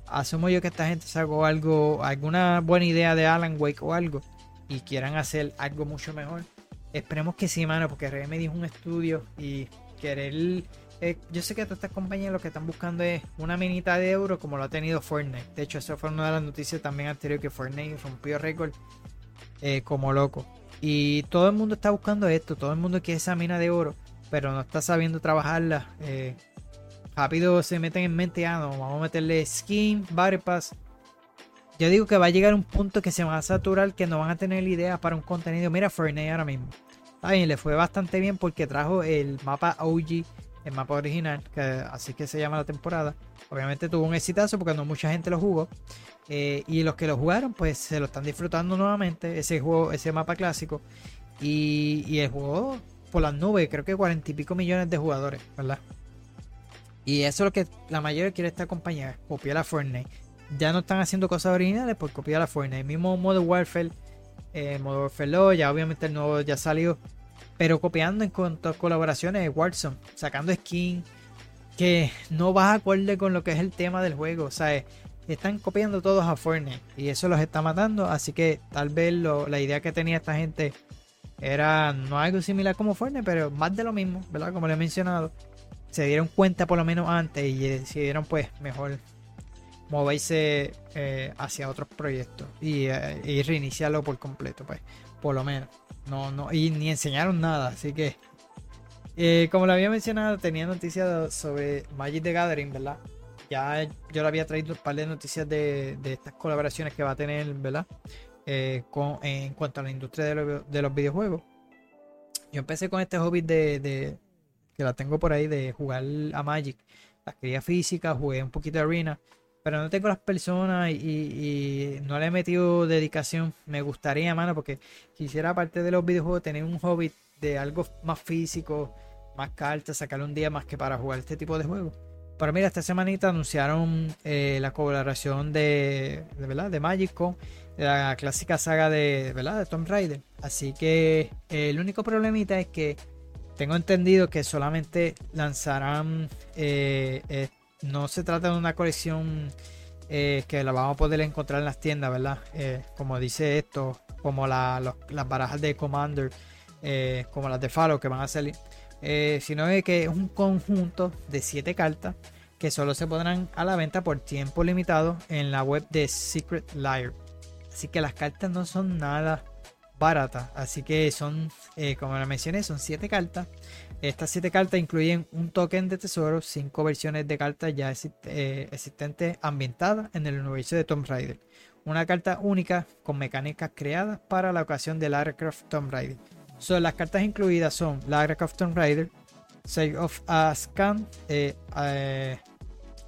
asumo yo que esta gente sacó algo, alguna buena idea de Alan Wake o algo y quieran hacer algo mucho mejor. Esperemos que sí, mano, porque Remedy es un estudio y querer. Eh, yo sé que todas estas compañías lo que están buscando es una minita de euro como lo ha tenido Fortnite. De hecho, eso fue una de las noticias también anterior que Fortnite rompió récord eh, como loco. Y todo el mundo está buscando esto, todo el mundo quiere esa mina de oro, pero no está sabiendo trabajarla. Eh, rápido se meten en mente, ah, no, vamos a meterle skin, bypass. Yo digo que va a llegar un punto que se va a saturar, que no van a tener idea para un contenido. Mira Fortnite ahora mismo. Está bien, le fue bastante bien porque trajo el mapa OG, el mapa original, que así que se llama la temporada. Obviamente tuvo un exitazo porque no mucha gente lo jugó. Eh, y los que lo jugaron, pues se lo están disfrutando nuevamente. Ese juego, ese mapa clásico. Y, el juego por las nubes, creo que cuarenta y pico millones de jugadores, ¿verdad? Y eso es lo que la mayoría quiere esta compañía, copiar a Fortnite. Ya no están haciendo cosas originales por copiar a Fortnite. El mismo modo Warfare, eh, modo Warfare 2, ya obviamente el nuevo ya salió. Pero copiando en cuanto a colaboraciones de Warzone, sacando skin que no va a acorde con lo que es el tema del juego. Sea, están copiando todos a Fortnite y eso los está matando. Así que tal vez la idea que tenía esta gente era no algo similar como Fortnite, pero más de lo mismo, ¿verdad? Como le he mencionado se dieron cuenta por lo menos antes y decidieron pues mejor moverse eh, hacia otros proyectos y, eh, reiniciarlo por completo pues por lo menos no no y ni enseñaron nada así que eh, como lo había mencionado tenía noticias sobre Magic the Gathering verdad ya yo le había traído un par de noticias de, estas colaboraciones que va a tener verdad con, en cuanto a la industria de, los videojuegos. Yo empecé con este hobby de, que la tengo por ahí de jugar a Magic. La quería física, jugué un poquito de Arena, pero no tengo las personas y, no le he metido dedicación. Me gustaría, mano, porque quisiera, aparte de los videojuegos, tener un hobby de algo más físico, más cartas, sacarle un día más que para jugar este tipo de juegos. Pero mira, esta semanita anunciaron eh, la colaboración de, ¿verdad? de Magic con la clásica saga de, ¿verdad? de Tomb Raider. Así que eh, el único problemita es que tengo entendido que solamente lanzarán, eh, no se trata de una colección eh, que la vamos a poder encontrar en las tiendas, ¿verdad? como dice esto, como las barajas de Commander, como las de Falo que van a salir, sino que es un conjunto de 7 cartas que solo se pondrán a la venta por tiempo limitado en la web de Secret Liar. Así que las cartas no son nada baratas. Así que son, eh, como les mencioné, son 7 cartas. Estas 7 cartas incluyen un token de tesoro, 5 versiones de cartas ya eh, existentes ambientadas en el universo de Tomb Raider. Una carta única con mecánicas creadas para la ocasión de Lara Croft Tomb Raider. So, las cartas incluidas son Lara Croft Tomb Raider, Save of Ascan, eh,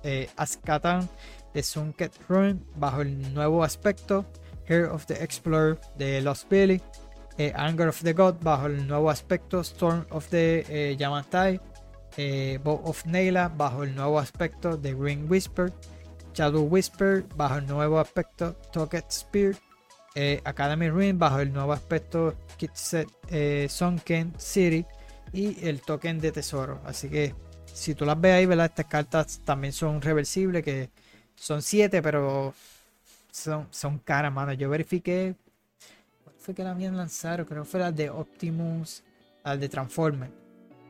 eh, Askatan de Sunket Rune bajo el nuevo aspecto, Hair of the Explorer de Lost Billy, eh, Anger of the God bajo el nuevo aspecto, Storm of the eh, Yamatai, eh, Bow of Naila bajo el nuevo aspecto de Green Whisper, Shadow Whisper bajo el nuevo aspecto, Toket Spear, Academy Ruin bajo el nuevo aspecto, Kitset Sunken City y el token de tesoro. Así que si tú las ves ahí, ¿verdad? Estas cartas también son reversibles, que son 7, pero son, son caras, mano. Yo verifiqué. ¿Cuál fue que la habían lanzado? Creo que fue la de Optimus, al de Transformer.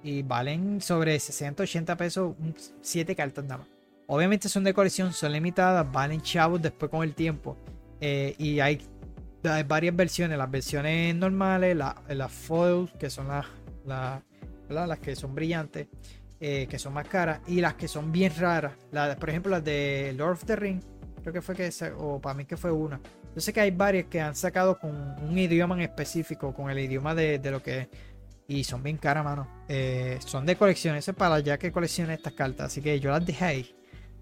Y valen sobre 60, 80 pesos, 7 cartas nada más. Obviamente son de colección, son limitadas, valen chavos después con el tiempo. Eh, y hay, varias versiones, las versiones normales, las la foils, que son las, las que son brillantes, eh, que son más caras, y las que son bien raras. por ejemplo, las de Lord of the Ring, creo que fue que, o para mí que fue una. Yo sé que hay varias que han sacado con un idioma en específico, con el idioma de, lo que es. Y son bien caras, mano. Eh, son de colección, eso es para ya que coleccione estas cartas. Así que yo las dejé ahí.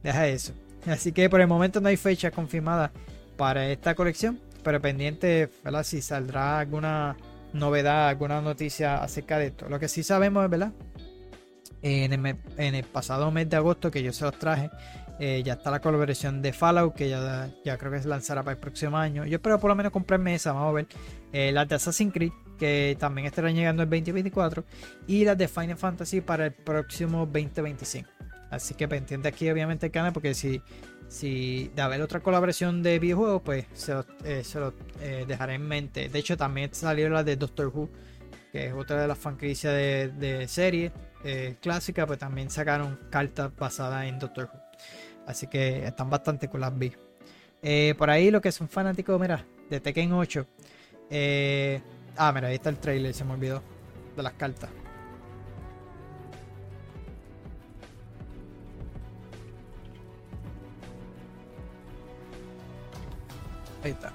Deja eso. Así que por el momento no hay fecha confirmada para esta colección. Pero pendiente, ¿verdad? Si saldrá alguna novedad, alguna noticia acerca de esto. Lo que sí sabemos ¿verdad? En el, pasado mes de agosto que yo se los traje, eh, ya está la colaboración de Fallout, que ya, ya creo que se lanzará para el próximo año. Yo espero por lo menos comprarme esa, vamos a ver. Eh, las de Assassin's Creed, que también estarán llegando el 2024. Y las de Final Fantasy para el próximo 2025. Así que pendiente aquí, obviamente, el canal, porque si, si de haber otra colaboración de videojuegos, pues se lo, eh, dejaré en mente. De hecho, también salió la de Doctor Who, que es otra de las franquicias de, de serie clásica, pues también sacaron cartas basadas en Doctor Who. Así que están bastante con las vi. Eh, por ahí lo que son fanáticos, mira, de Tekken 8. Eh, ah, mira, ahí está el trailer, se me olvidó. De las cartas. Ahí está.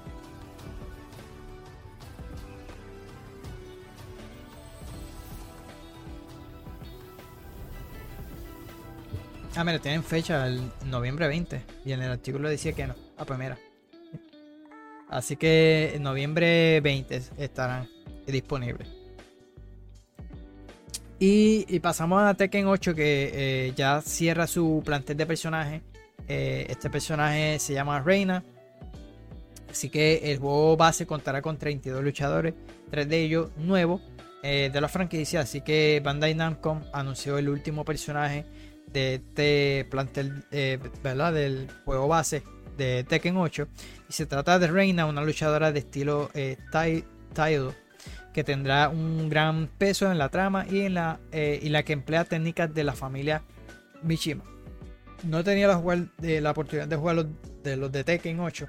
Ah, mira, tienen fecha el noviembre 20. Y en el artículo decía que no. Ah, pues mira. Así que en noviembre 20 estarán disponibles. Y, pasamos a Tekken 8 que eh, ya cierra su plantel de personajes. Eh, este personaje se llama Reina. Así que el juego base contará con 32 luchadores, tres de ellos nuevos eh, de la franquicia. Así que Bandai Namco anunció el último personaje de este plantel, eh, ¿verdad? Del juego base de Tekken 8. Y se trata de Reina, una luchadora de estilo eh, Taido, que tendrá un gran peso en la trama y en la, eh, y la que emplea técnicas de la familia Mishima. No tenido la, de, la oportunidad de jugar los de, los de Tekken 8.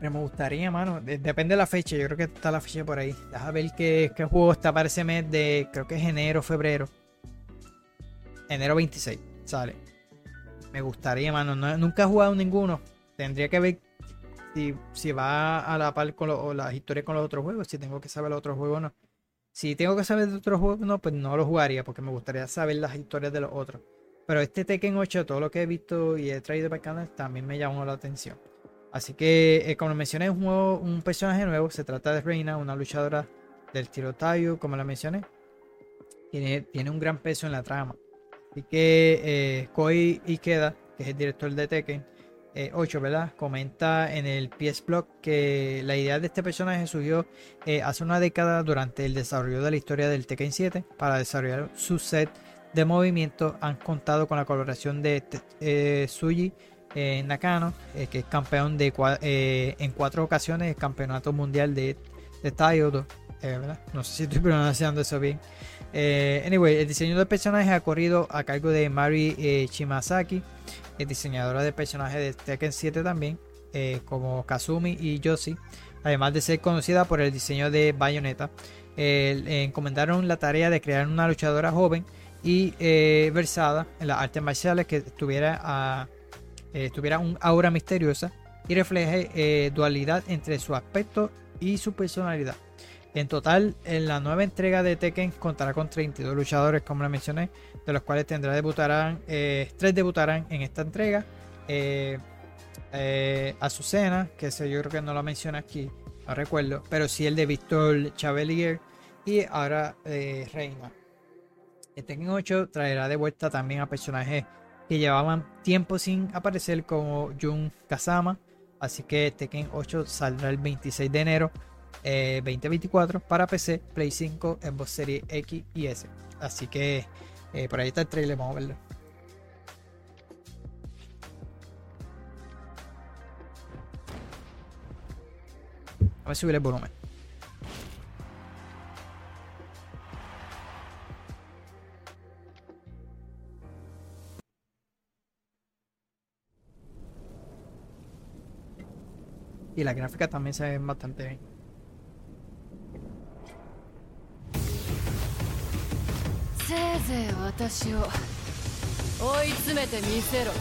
Pero me gustaría, mano. depende de la fecha. Yo creo que está la fecha por ahí. Deja ver qué, qué juego está para ese mes de. Creo que es enero, febrero enero 26 sale. Me gustaría, mano. nunca he jugado ninguno. Tendría que ver si, si va a la par con las historias con los otros juegos. Si tengo que saber los otros juegos o no. Si tengo que saber de otros juegos, no, pues no lo jugaría. Porque me gustaría saber las historias de los otros. Pero este Tekken 8, todo lo que he visto y he traído para el canal, también me llamó la atención. Así que, eh, como mencioné, es un, juego, un personaje nuevo. Se trata de Reina, una luchadora del tirotayo, como la mencioné. Tiene, tiene un gran peso en la trama. Así que eh, Koi Ikeda, que es el director de Tekken 8, eh, ¿verdad? Comenta en el PS Blog que la idea de este personaje surgió eh, hace una década durante el desarrollo de la historia del Tekken 7. Para desarrollar su set de movimiento han contado con la colaboración de eh, Suji Nakano, que es campeón de en cuatro ocasiones el campeonato mundial de, de Taiyo. No sé si estoy pronunciando eso bien. Eh, anyway, el diseño del personaje ha corrido a cargo de Mari eh, Chimasaki, el diseñadora de personaje de Tekken 7 también. como Kazumi y Yoshi, además de ser conocida por el diseño de Bayonetta. encomendaron la tarea de crear una luchadora joven y versada en las artes marciales que tuviera, tuviera un aura misteriosa y refleje dualidad entre su aspecto y su personalidad. En total, en la nueva entrega de Tekken contará con 32 luchadores, como les mencioné, de los cuales tendrá debutarán, eh, tres debutarán en esta entrega. Eh, eh, Azucena, que ese yo creo que no lo menciona aquí, no recuerdo, pero sí el de Víctor Chavelier y ahora Reina. El Tekken 8 traerá de vuelta también a personajes que llevaban tiempo sin aparecer como Jun Kazama, así que Tekken 8 saldrá el 26 de enero 2024 para PC, Play 5, Xbox Series X y S. Así que eh, por ahí está el trailer, vamos a verlo. A ver subir el volumen. Y la gráfica también se ve bastante bien. せいぜい私を追い詰めてみせろ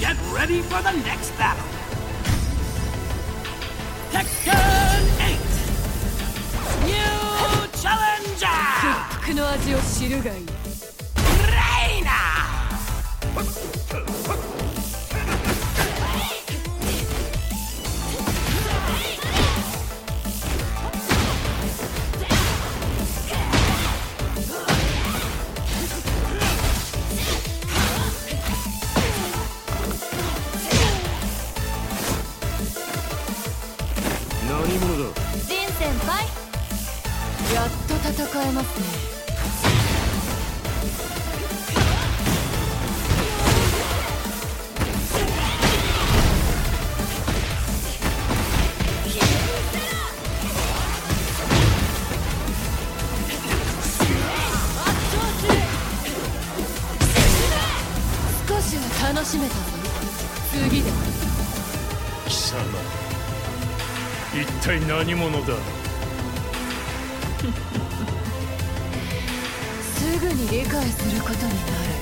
Get ready for the next battle! Tekken 8! New Challenger! 屈服の味を知るがいい先輩。やっと戦えますね。楽しめたぞ次だ貴様一体何者だ？解することになる。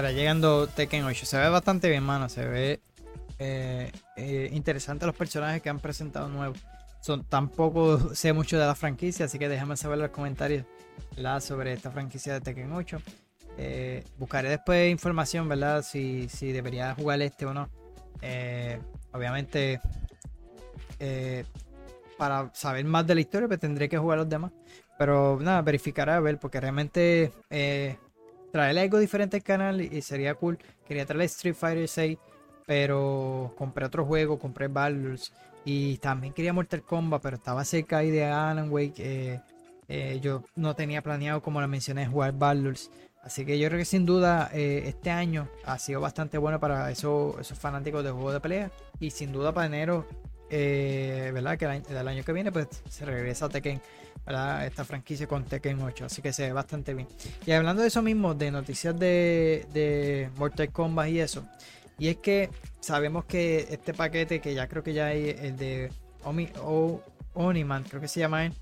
Llegando Tekken 8. Se ve bastante bien, mano. Se ve eh, eh, interesante los personajes que han presentado nuevos. Son, tampoco sé mucho de la franquicia, así que déjame saber en los comentarios sobre esta franquicia de Tekken 8. Eh, buscaré después información, ¿verdad? Si, si debería jugar este o no. obviamente, para saber más de la historia, pues tendré que jugar los demás. Pero nada, verificaré a ver, porque realmente traerle algo diferente al canal y sería cool. Quería traerle Street Fighter 6, pero compré otro juego, compré Baldur's y también quería Mortal Kombat, pero estaba cerca ahí de Alan Wake. Eh, eh, yo no tenía planeado, como lo mencioné, jugar Baldur's. Así que yo creo que sin duda eh, este año ha sido bastante bueno para esos, esos fanáticos de juegos de pelea. Y sin duda para enero, ¿verdad? Que el año, que viene pues se regresa a Tekken esta franquicia con Tekken 8, así que se ve bastante bien. Y hablando de eso mismo, de noticias de, de Mortal Kombat y eso, y es que sabemos que este paquete, que ya creo que ya hay el de Omi, o, Oniman, creo que se llama él,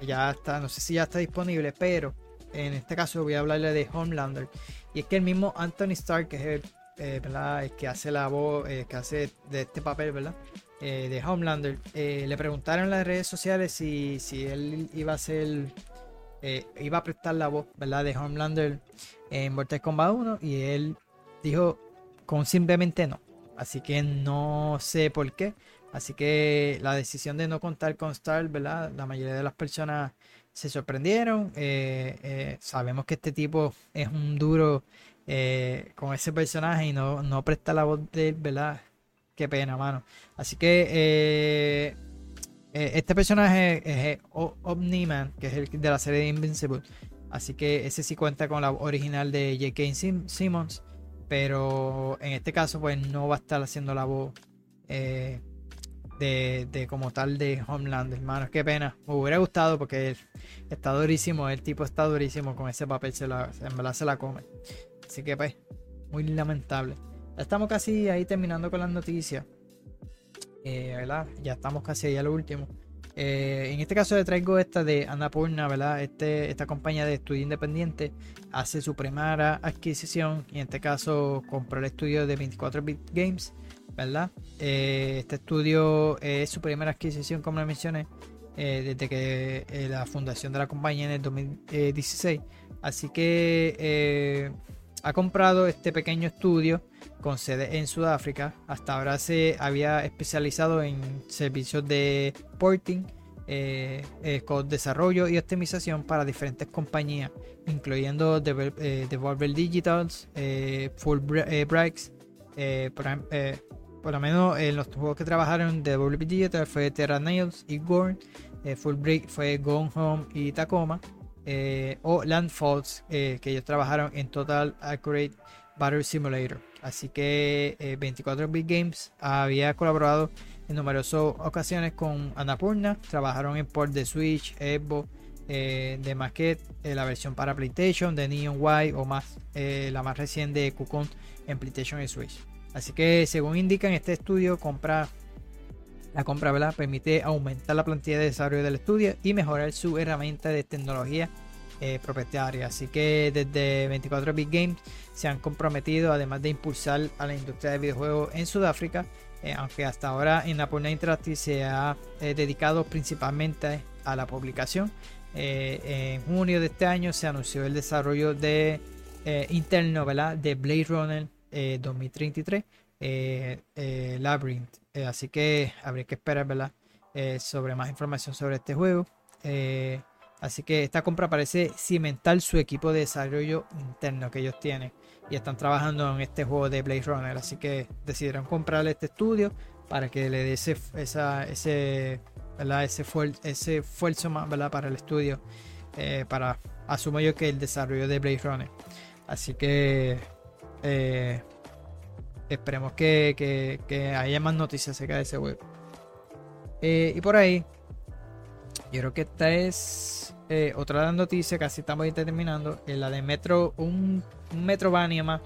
ya está, no sé si ya está disponible, pero en este caso voy a hablarle de Homelander. Y es que el mismo Anthony Stark, que es el, eh, que hace la voz, eh, que hace de este papel, ¿verdad? Eh, de Homelander. Eh, le preguntaron en las redes sociales si, si él iba a ser, eh, iba a prestar la voz, ¿verdad? De Homelander en Mortal Kombat 1 y él dijo con simplemente no. Así que no sé por qué. Así que la decisión de no contar con Star, ¿verdad? La mayoría de las personas se sorprendieron. Sabemos que este tipo es un duro con ese personaje y no, no presta la voz de él, ¿verdad? Qué pena, mano. Así que este personaje es Omni-Man, que es el de la serie de Invincible. Así que ese sí cuenta con la original de J.K. Simmons. Pero en este caso, pues no va a estar haciendo la voz de, como tal de Homeland, hermano. Qué pena. Me hubiera gustado porque está durísimo. El tipo está durísimo con ese papel. Se la, en verdad se la come. Así que pues, muy lamentable. Estamos casi ahí terminando con las noticias. Eh, ¿verdad? Ya estamos casi ahí a lo último. Eh, en este caso le traigo esta de Annapurna, ¿verdad? Este, esta compañía de estudio independiente hace su primera adquisición y en este caso compró el estudio de 24 Bit Games ¿verdad? Eh, este estudio es su primera adquisición, como le mencioné, desde que la fundación de la compañía en el 2016. Así que ha comprado este pequeño estudio con sede en Sudáfrica. Hasta ahora se había especializado en servicios de porting, con desarrollo y optimización para diferentes compañías, incluyendo Devolver Digitals, Fullbrights, por lo menos en los juegos que trabajaron de WP Digital fue Terra Nails y Gorn, eh, Full Break fue Gone Home y Tacoma, eh, o Landfalls, eh, que ellos trabajaron en Total Accurate Battle Simulator. Así que 24 Big Games había colaborado en numerosas ocasiones con Annapurna, trabajaron en port de Switch, Evo, de Maquette, la versión para PlayStation, de Neon White o más, la más reciente de Cocoon en PlayStation y Switch. Así que según indican este estudio, compra, la compra ¿verdad? permite aumentar la plantilla de desarrollo del estudio y mejorar su herramienta de tecnología eh, propietaria. Así que desde 24 Big Games se han comprometido, además de impulsar a la industria de videojuegos en Sudáfrica, eh, aunque hasta ahora en la Purna Interactive se ha eh, dedicado principalmente a la publicación. en junio de este año se anunció el desarrollo de interno ¿verdad? de Blade Runner 2033 eh, eh, eh, Labyrinth. así que habría que esperar, ¿verdad? sobre más información sobre este juego. Así que esta compra parece cimentar su equipo de desarrollo interno que ellos tienen. Y están trabajando en este juego de Blade Runner. Así que decidieron comprar este estudio para que le dé ese, ese, ese, ese esfuerzo más para el estudio. para asumo yo que el desarrollo de Blade Runner. Así que eh, esperemos que, haya más noticias acerca de ese juego. Eh, y por ahí, yo creo que esta es eh, otra noticia, casi estamos terminando. la de Metro, un, un Metrovania más,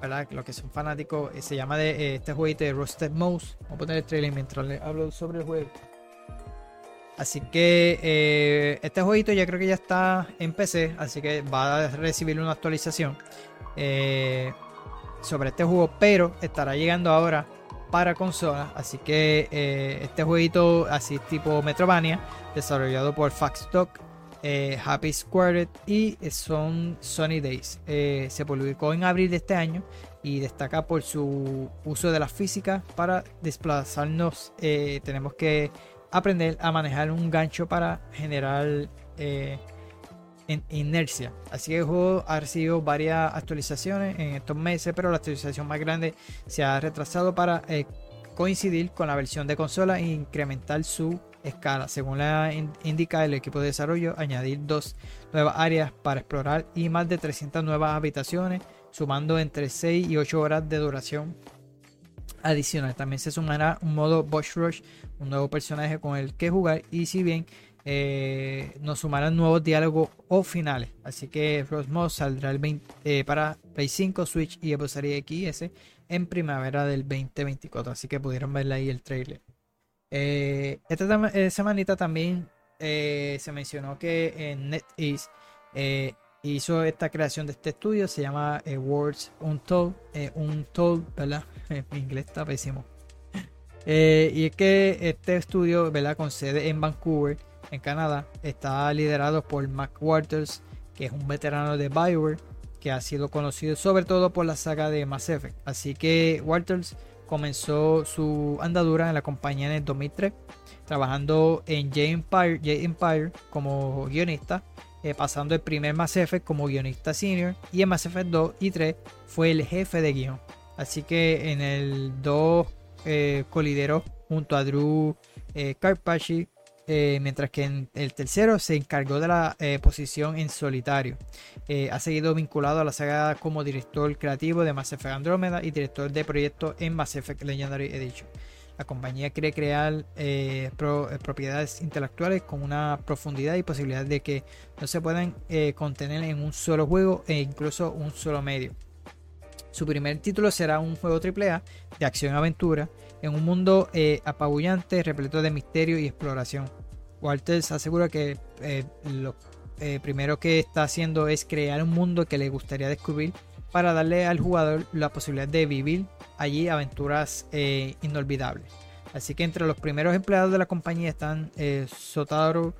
¿verdad? Los que son fanáticos, se llama de este jueguito de Roasted Mouse. Vamos a poner el trailer mientras le hablo sobre el juego. Así que este jueguito ya creo que ya está en PC, así que va a recibir una actualización. Eh, sobre este juego, pero estará llegando ahora para consola. Así que eh, este jueguito, así tipo Metrovania, desarrollado por Faxstock, eh, Happy Squared y son Sony Days. Eh, se publicó en abril de este año y destaca por su uso de la física para desplazarnos. tenemos que aprender a manejar un gancho para generar en inercia. Así que el juego ha recibido varias actualizaciones en estos meses, pero la actualización más grande se ha retrasado para eh, coincidir con la versión de consola e incrementar su escala. Según la indica el equipo de desarrollo, añadir dos nuevas áreas para explorar y más de 300 nuevas habitaciones, sumando entre 6 y 8 horas de duración adicional. También se sumará un modo Boss Rush, un nuevo personaje con el que jugar y si bien eh, nos sumarán nuevos diálogos o finales. Así que Frostmoth saldrá el 20, eh, para Play 5, Switch y Xbox Series XS en primavera del 2024. Así que pudieron verle ahí el trailer. Eh, esta semanita también se mencionó que NetEase hizo esta creación de este estudio. Se llama Words Untold. Untold, ¿verdad? Mi inglés está pésimo. Eh, y es que este estudio, ¿verdad? Con sede en Vancouver, en Canadá, está liderado por Mac Waters, que es un veterano de Bioware, que ha sido conocido sobre todo por la saga de Mass Effect. Así que Waters comenzó su andadura en la compañía en el 2003, trabajando en J-Empire, Empire como guionista, eh, pasando el primer Mass Effect como guionista senior y en Mass Effect 2 y 3 fue el jefe de guion. Así que en el 2 eh, colideró junto a Drew eh, Karpachy, eh, mientras que en el tercero se encargó de la eh, posición en solitario. Eh, ha seguido vinculado a la saga como director creativo de Mass Effect Andromeda y director de proyectos en Mass Effect Legendary Edition. La compañía quiere crear pro- propiedades intelectuales con una profundidad y posibilidad de que no se puedan contener en un solo juego e incluso un solo medio. Su primer título será un juego AAA de acción-aventura en un mundo eh, apabullante, repleto de misterio y exploración. Walters asegura que eh, lo eh, primero que está haciendo es crear un mundo que le gustaría descubrir para darle al jugador la posibilidad de vivir allí aventuras inolvidables. Así que entre los primeros empleados de la compañía están Sotaro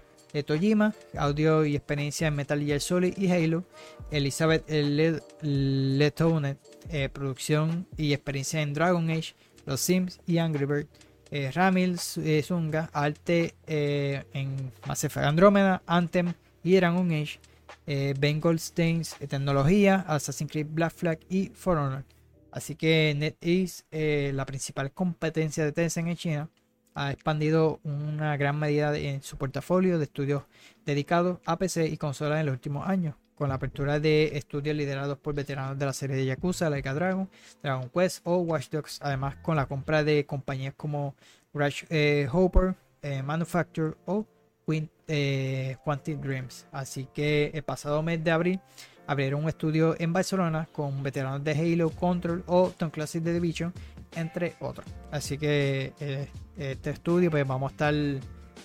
Tojima, audio y experiencia en Metal Gear Solid y Halo, Elizabeth Le- Letounet, eh, producción y experiencia en Dragon Age, Los Sims y Angry Bird, eh, Ramil eh, Zunga, arte en Mass Effect Andromeda, Anthem y Dragon Age, Ben Goldsteins, tecnología, Assassin's Creed Black Flag y For Honor. Así que NetEase, la principal competencia de Tencent en China, ha expandido una gran medida en su portafolio de estudios dedicados a PC y consolas en los últimos años, con la apertura de estudios liderados por veteranos de la serie de Yakuza, Like a Dragon, Dragon Quest o Watch Dogs, además con la compra de compañías como Rush eh, Hopper, eh, Manufacture o Quint, eh, Quantic Dreams. Así que el pasado mes de abril abrieron un estudio en Barcelona con veteranos de Halo, Control o Tom Classic The Division, entre otros. Así que eh, este estudio, pues vamos a estar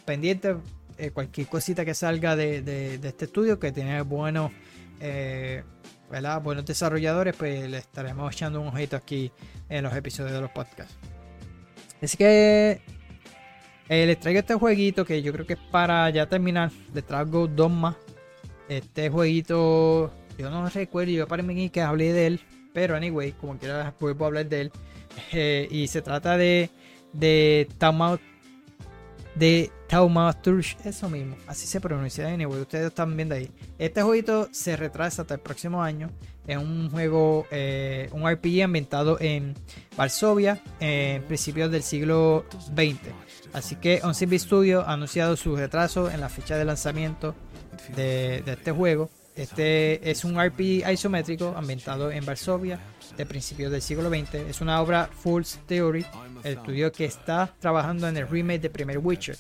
pendientes. Eh, cualquier cosita que salga de, de- este estudio que tiene buenos, eh, ¿verdad? buenos desarrolladores, pues le estaremos echando un ojito aquí en los episodios de los podcasts. Así que eh, les traigo este jueguito que yo creo que es para ya terminar. Les traigo dos más. Este jueguito, yo no recuerdo, yo para mí que hablé de él, pero anyway, como quiera, vuelvo a hablar de él. Y se trata de, de de Taumaturge, eso mismo, así se pronuncia. Anyway, ustedes están viendo ahí. Este jueguito se retrasa hasta el próximo año. Es un juego, eh, un RPG ambientado en Varsovia en principios del siglo XX. Así que Onsibi Studio ha anunciado su retraso en la fecha de lanzamiento de, de este juego. Este es un RPG isométrico ambientado en Varsovia de principios del siglo XX. Es una obra Fool's Theory, el estudio que está trabajando en el remake de primer Witcher.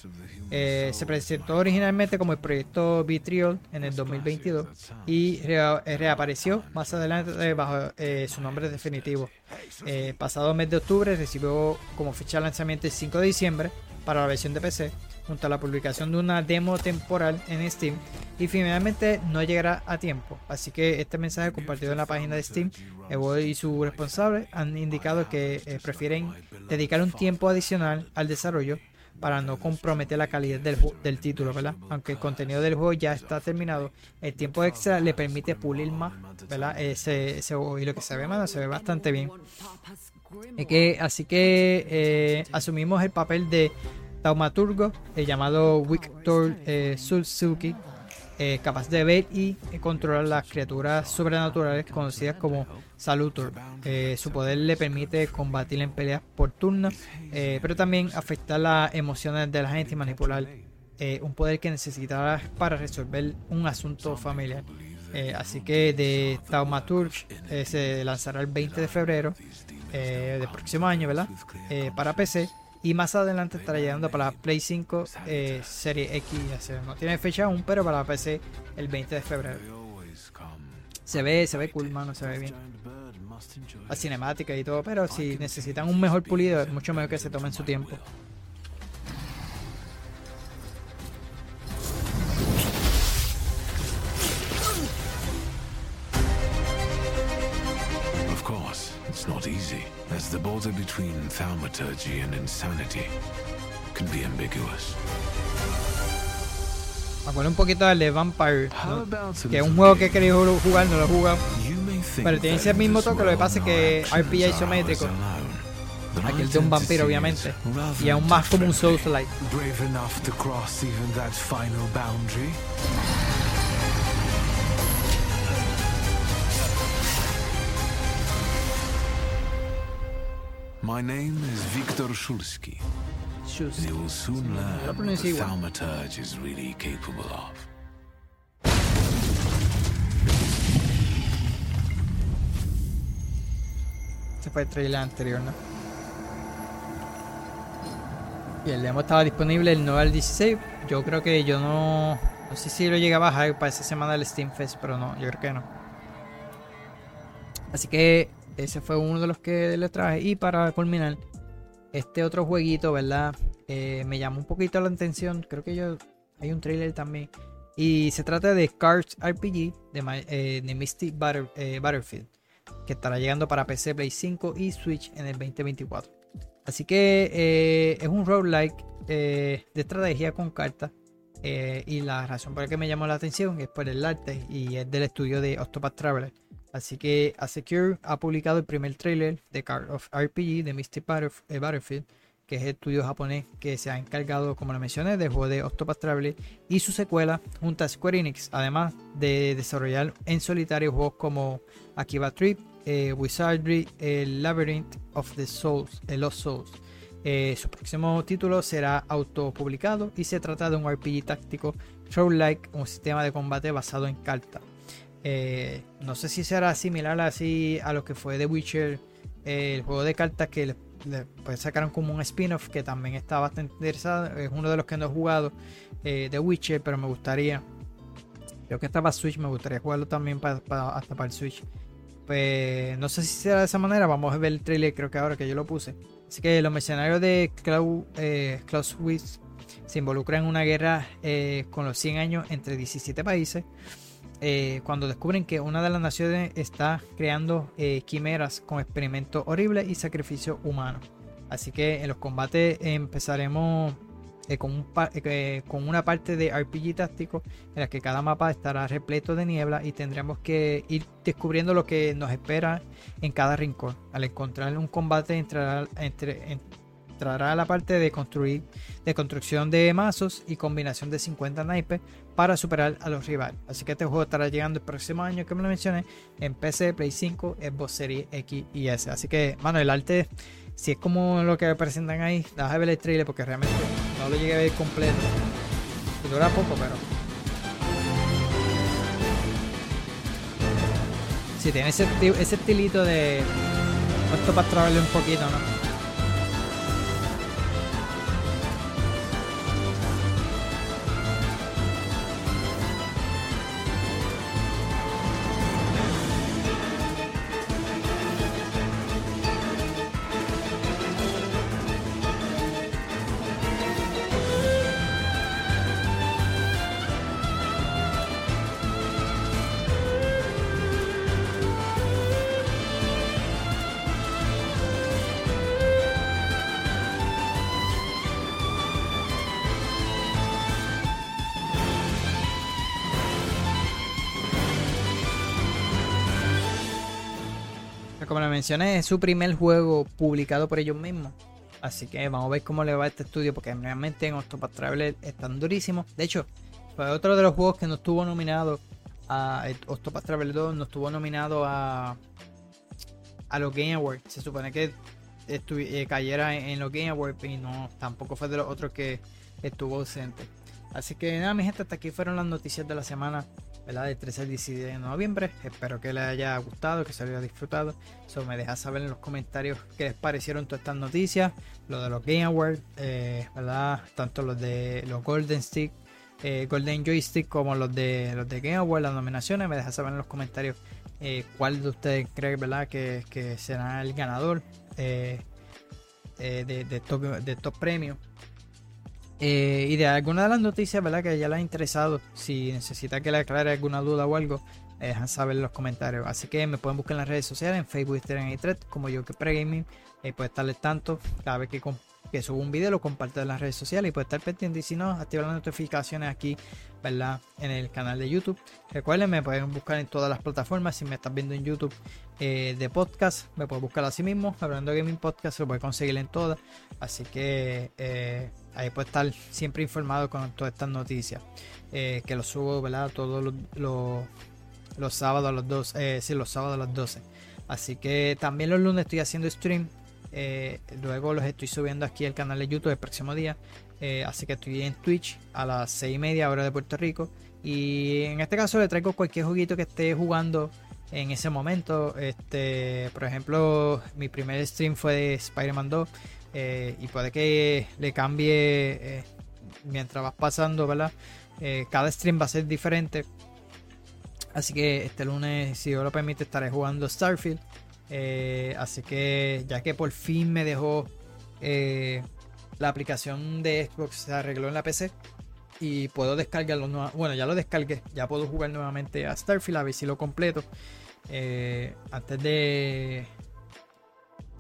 Eh, se presentó originalmente como el proyecto Vitriol en el 2022 y eh, reapareció más adelante eh, bajo su nombre definitivo. Pasado mes de octubre recibió como fecha de lanzamiento el 5 de diciembre para la versión de PC, junto a la publicación de una demo temporal en Steam y finalmente no llegará a tiempo. Así que este mensaje compartido en la página de Steam, Evo y su responsable han indicado que eh, prefieren dedicar un tiempo adicional al desarrollo para no comprometer la calidad del, del título, ¿verdad? Aunque el contenido del juego ya está terminado, el tiempo extra le permite pulir más, ¿verdad? Ese, juego y lo que se ve, mano, se ve bastante bien. Es que, así que eh, asumimos el papel de taumaturgo eh, llamado Victor Suzuki, capaz de ver y controlar las criaturas sobrenaturales conocidas como Salutor. Su poder le permite combatir en peleas por turno, pero también afectar las emociones de la gente y manipular un poder que necesitará para resolver un asunto familiar. Así que de Taumaturge se lanzará el 20 de febrero del próximo año, ¿verdad? Para PC y más adelante estará llegando para Play 5 eh, Serie X. y. No tiene fecha aún, pero para PC el 20 de febrero. Se ve, se ve cool, mano, se ve bien. La cinemática y todo, pero si necesitan un mejor pulido, es mucho mejor que se tomen su tiempo. It's not easy. As the border between thaumaturgy and insanity can be ambiguous. Me acuerdo un poquito del de Vampire, ¿no? que es un juego que he querido jugar, no lo he jugado. Pero tiene ese mismo toque, lo que pasa es que RPG isométrico. Aquel de un vampiro, obviamente. Y aún más como un. Souls-like. My name is Viktor Shulsky. Shoes. You will soon learn what the thaumaturge is really capable of. Este fue el trailer anterior, ¿no? Y el demo estaba disponible el 9 al 16. Yo creo que yo no. No sé si lo llegué a bajar para esa semana del Steam Fest, pero no, yo creo que no. Así que ese fue uno de los que le traje. Y para culminar, este otro jueguito, ¿verdad? Eh, me llamó un poquito la atención. Creo que yo. Hay un trailer también. Y se trata de Cards RPG de, eh, de Battle- eh, Battlefield que estará llegando para PC, Play 5 y Switch en el 2024. Así que eh, es un roguelike de estrategia con cartas. y la razón por la que me llamó la atención es por el arte y es del estudio de Octopath Traveler. Así que Asecure ha publicado el primer trailer de Card of RPG de Mystic eh, Battlefield, que es el estudio japonés que se ha encargado, como lo mencioné, del juego de Octopath Traveler y su secuela junto a Square Enix, además de desarrollar en solitario juegos como Akiba Trip, eh, Wizardry, el Labyrinth of the Souls, el Lost Souls. Eh, su próximo título será autopublicado y se trata de un RPG táctico roguelike, un sistema de combate basado en cartas. Eh, no sé si será similar así a lo que fue The Witcher, el juego de cartas que le, pues sacaron como un spin-off que también está bastante interesado. Es uno de los que no he jugado, eh, The Witcher, pero me gustaría. Creo que está para Switch, me gustaría jugarlo también para, hasta para el Switch. Pues no sé si será de esa manera. Vamos a ver el trailer, creo que ahora que yo lo puse. Así que los mercenarios de Clau, eh, se involucran en una guerra eh, con los 100 años entre 17 países. Eh, cuando descubren que una de las naciones está creando eh, quimeras con experimentos horribles y sacrificio humano. Así que en los combates empezaremos eh, con, un con una parte de RPG táctico en la que cada mapa estará repleto de niebla y tendremos que ir descubriendo lo que nos espera en cada rincón. Al encontrar un combate entrará, entre- entrará la parte de construir de construcción de mazos y combinación de 50 naipes para superar a los rivales. Así que este juego estará llegando el próximo año que me lo mencioné en PC, Play 5, Xbox Series X y S. Así que, mano, el arte, si es como lo que presentan ahí, déjame ver el trailer porque realmente no lo llegué a ver completo. Y dura poco, pero. Si tiene ese, ese estilito de. Esto para trabajarle un poquito, ¿no? Es su primer juego publicado por ellos mismos. Así que vamos a ver cómo le va a este estudio, porque realmente en Octopath Traveler están durísimos. De hecho, fue otro de los juegos que no estuvo nominado a eh, Octopath Traveler 2, no estuvo nominado a, a los Game Awards. Se supone que eh, cayera en los Game Awards y no, tampoco fue de los otros que estuvo ausente. Así que nada, mi gente, hasta aquí fueron las noticias de la semana, ¿verdad? Del 13 al 17 de noviembre. Espero que les haya gustado, que se haya disfrutado. So, me deja saber en los comentarios qué les parecieron todas estas noticias, lo de los Game Awards, eh, ¿verdad? Tanto los de los Golden Stick, eh, Golden Joystick, como los de los de Game Awards, las nominaciones. Me deja saber en los comentarios eh, cuál de ustedes cree, ¿verdad? Que, será el ganador de, estos, de estos premios. Eh, y de alguna de las noticias, ¿verdad? Que ya les ha interesado, si necesita que le aclare alguna duda o algo, me dejan saber en los comentarios. Así que me pueden buscar en las redes sociales, en Facebook, Instagram y Thread, como yo que pregaming. Y puede estarles tanto cada vez que, que subo un video, lo comparto en las redes sociales y puede estar pendiente. Y si no, activar las notificaciones aquí, ¿verdad? En el canal de YouTube. Recuerden, me pueden buscar en todas las plataformas. Si me estás viendo en YouTube eh, de podcast, me puedes buscar así mismo. Hablando de Gaming Podcast, lo puedes conseguir en todas. Así que eh, ahí puede estar siempre informado con todas estas noticias. Eh, que lo subo, ¿verdad? Todos los, los, sábados a las 12. sí, los sábados a las 12. Así que también los lunes estoy haciendo stream eh, luego los estoy subiendo aquí al canal de YouTube el próximo día. Eh, así que estoy en Twitch a las 6 y media hora de Puerto Rico. Y en este caso le traigo cualquier juguito que esté jugando en ese momento. Este, por ejemplo, mi primer stream fue de Spider-Man 2. Eh, y puede que le cambie mientras vas pasando, ¿verdad? cada stream va a ser diferente. Así que este lunes, si Dios lo permite, estaré jugando Starfield. Eh, así que ya que por fin me dejó eh, la aplicación de Xbox se arregló en la PC y puedo descargarlo. Bueno, ya lo descargué. Ya puedo jugar nuevamente a Starfield a ver si lo completo. Eh, antes de...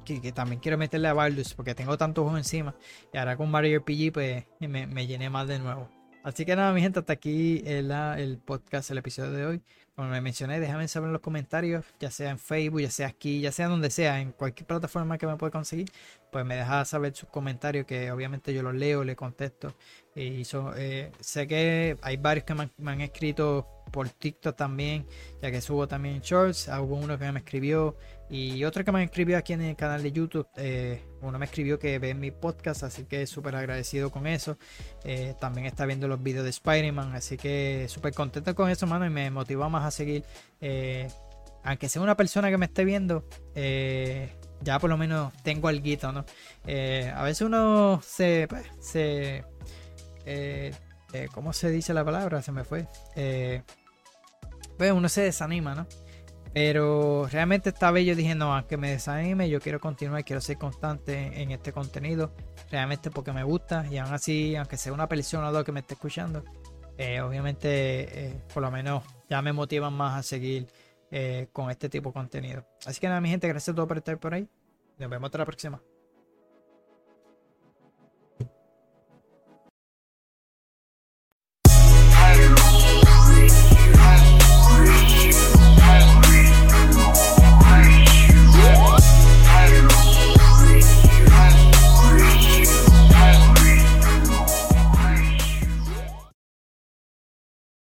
Que, también quiero meterle a Baldur's porque tengo tantos juegos encima. Y ahora con Mario RPG pues me, me llené más de nuevo. Así que nada, mi gente, hasta aquí el, el podcast, el episodio de hoy. Como me mencioné, déjame saber en los comentarios, ya sea en Facebook, ya sea aquí, ya sea donde sea, en cualquier plataforma que me pueda conseguir, pues me deja saber sus comentarios, que obviamente yo los leo, le contesto. Y eh, sé que hay varios que me han, escrito por TikTok también, ya que subo también shorts. Hubo uno que me escribió y otro que me escribió aquí en el canal de YouTube. Eh, uno me escribió que ve mi podcast, así que súper agradecido con eso. Eh, también está viendo los videos de Spider-Man, así que súper contento con eso, mano, y me motiva más a seguir. aunque sea una persona que me esté viendo, ya por lo menos tengo algo, ¿no? a veces uno se, pues, se eh, eh, ¿cómo se dice la palabra? Se me fue. Eh, pues uno se desanima, ¿no? Pero realmente esta vez yo dije, no, aunque me desanime, yo quiero continuar, quiero ser constante en este contenido, realmente porque me gusta y aún así, aunque sea una persona o dos que me esté escuchando, obviamente por lo menos ya me motivan más a seguir con este tipo de contenido. Así que nada, mi gente, gracias a todos por estar por ahí. Nos vemos hasta la próxima.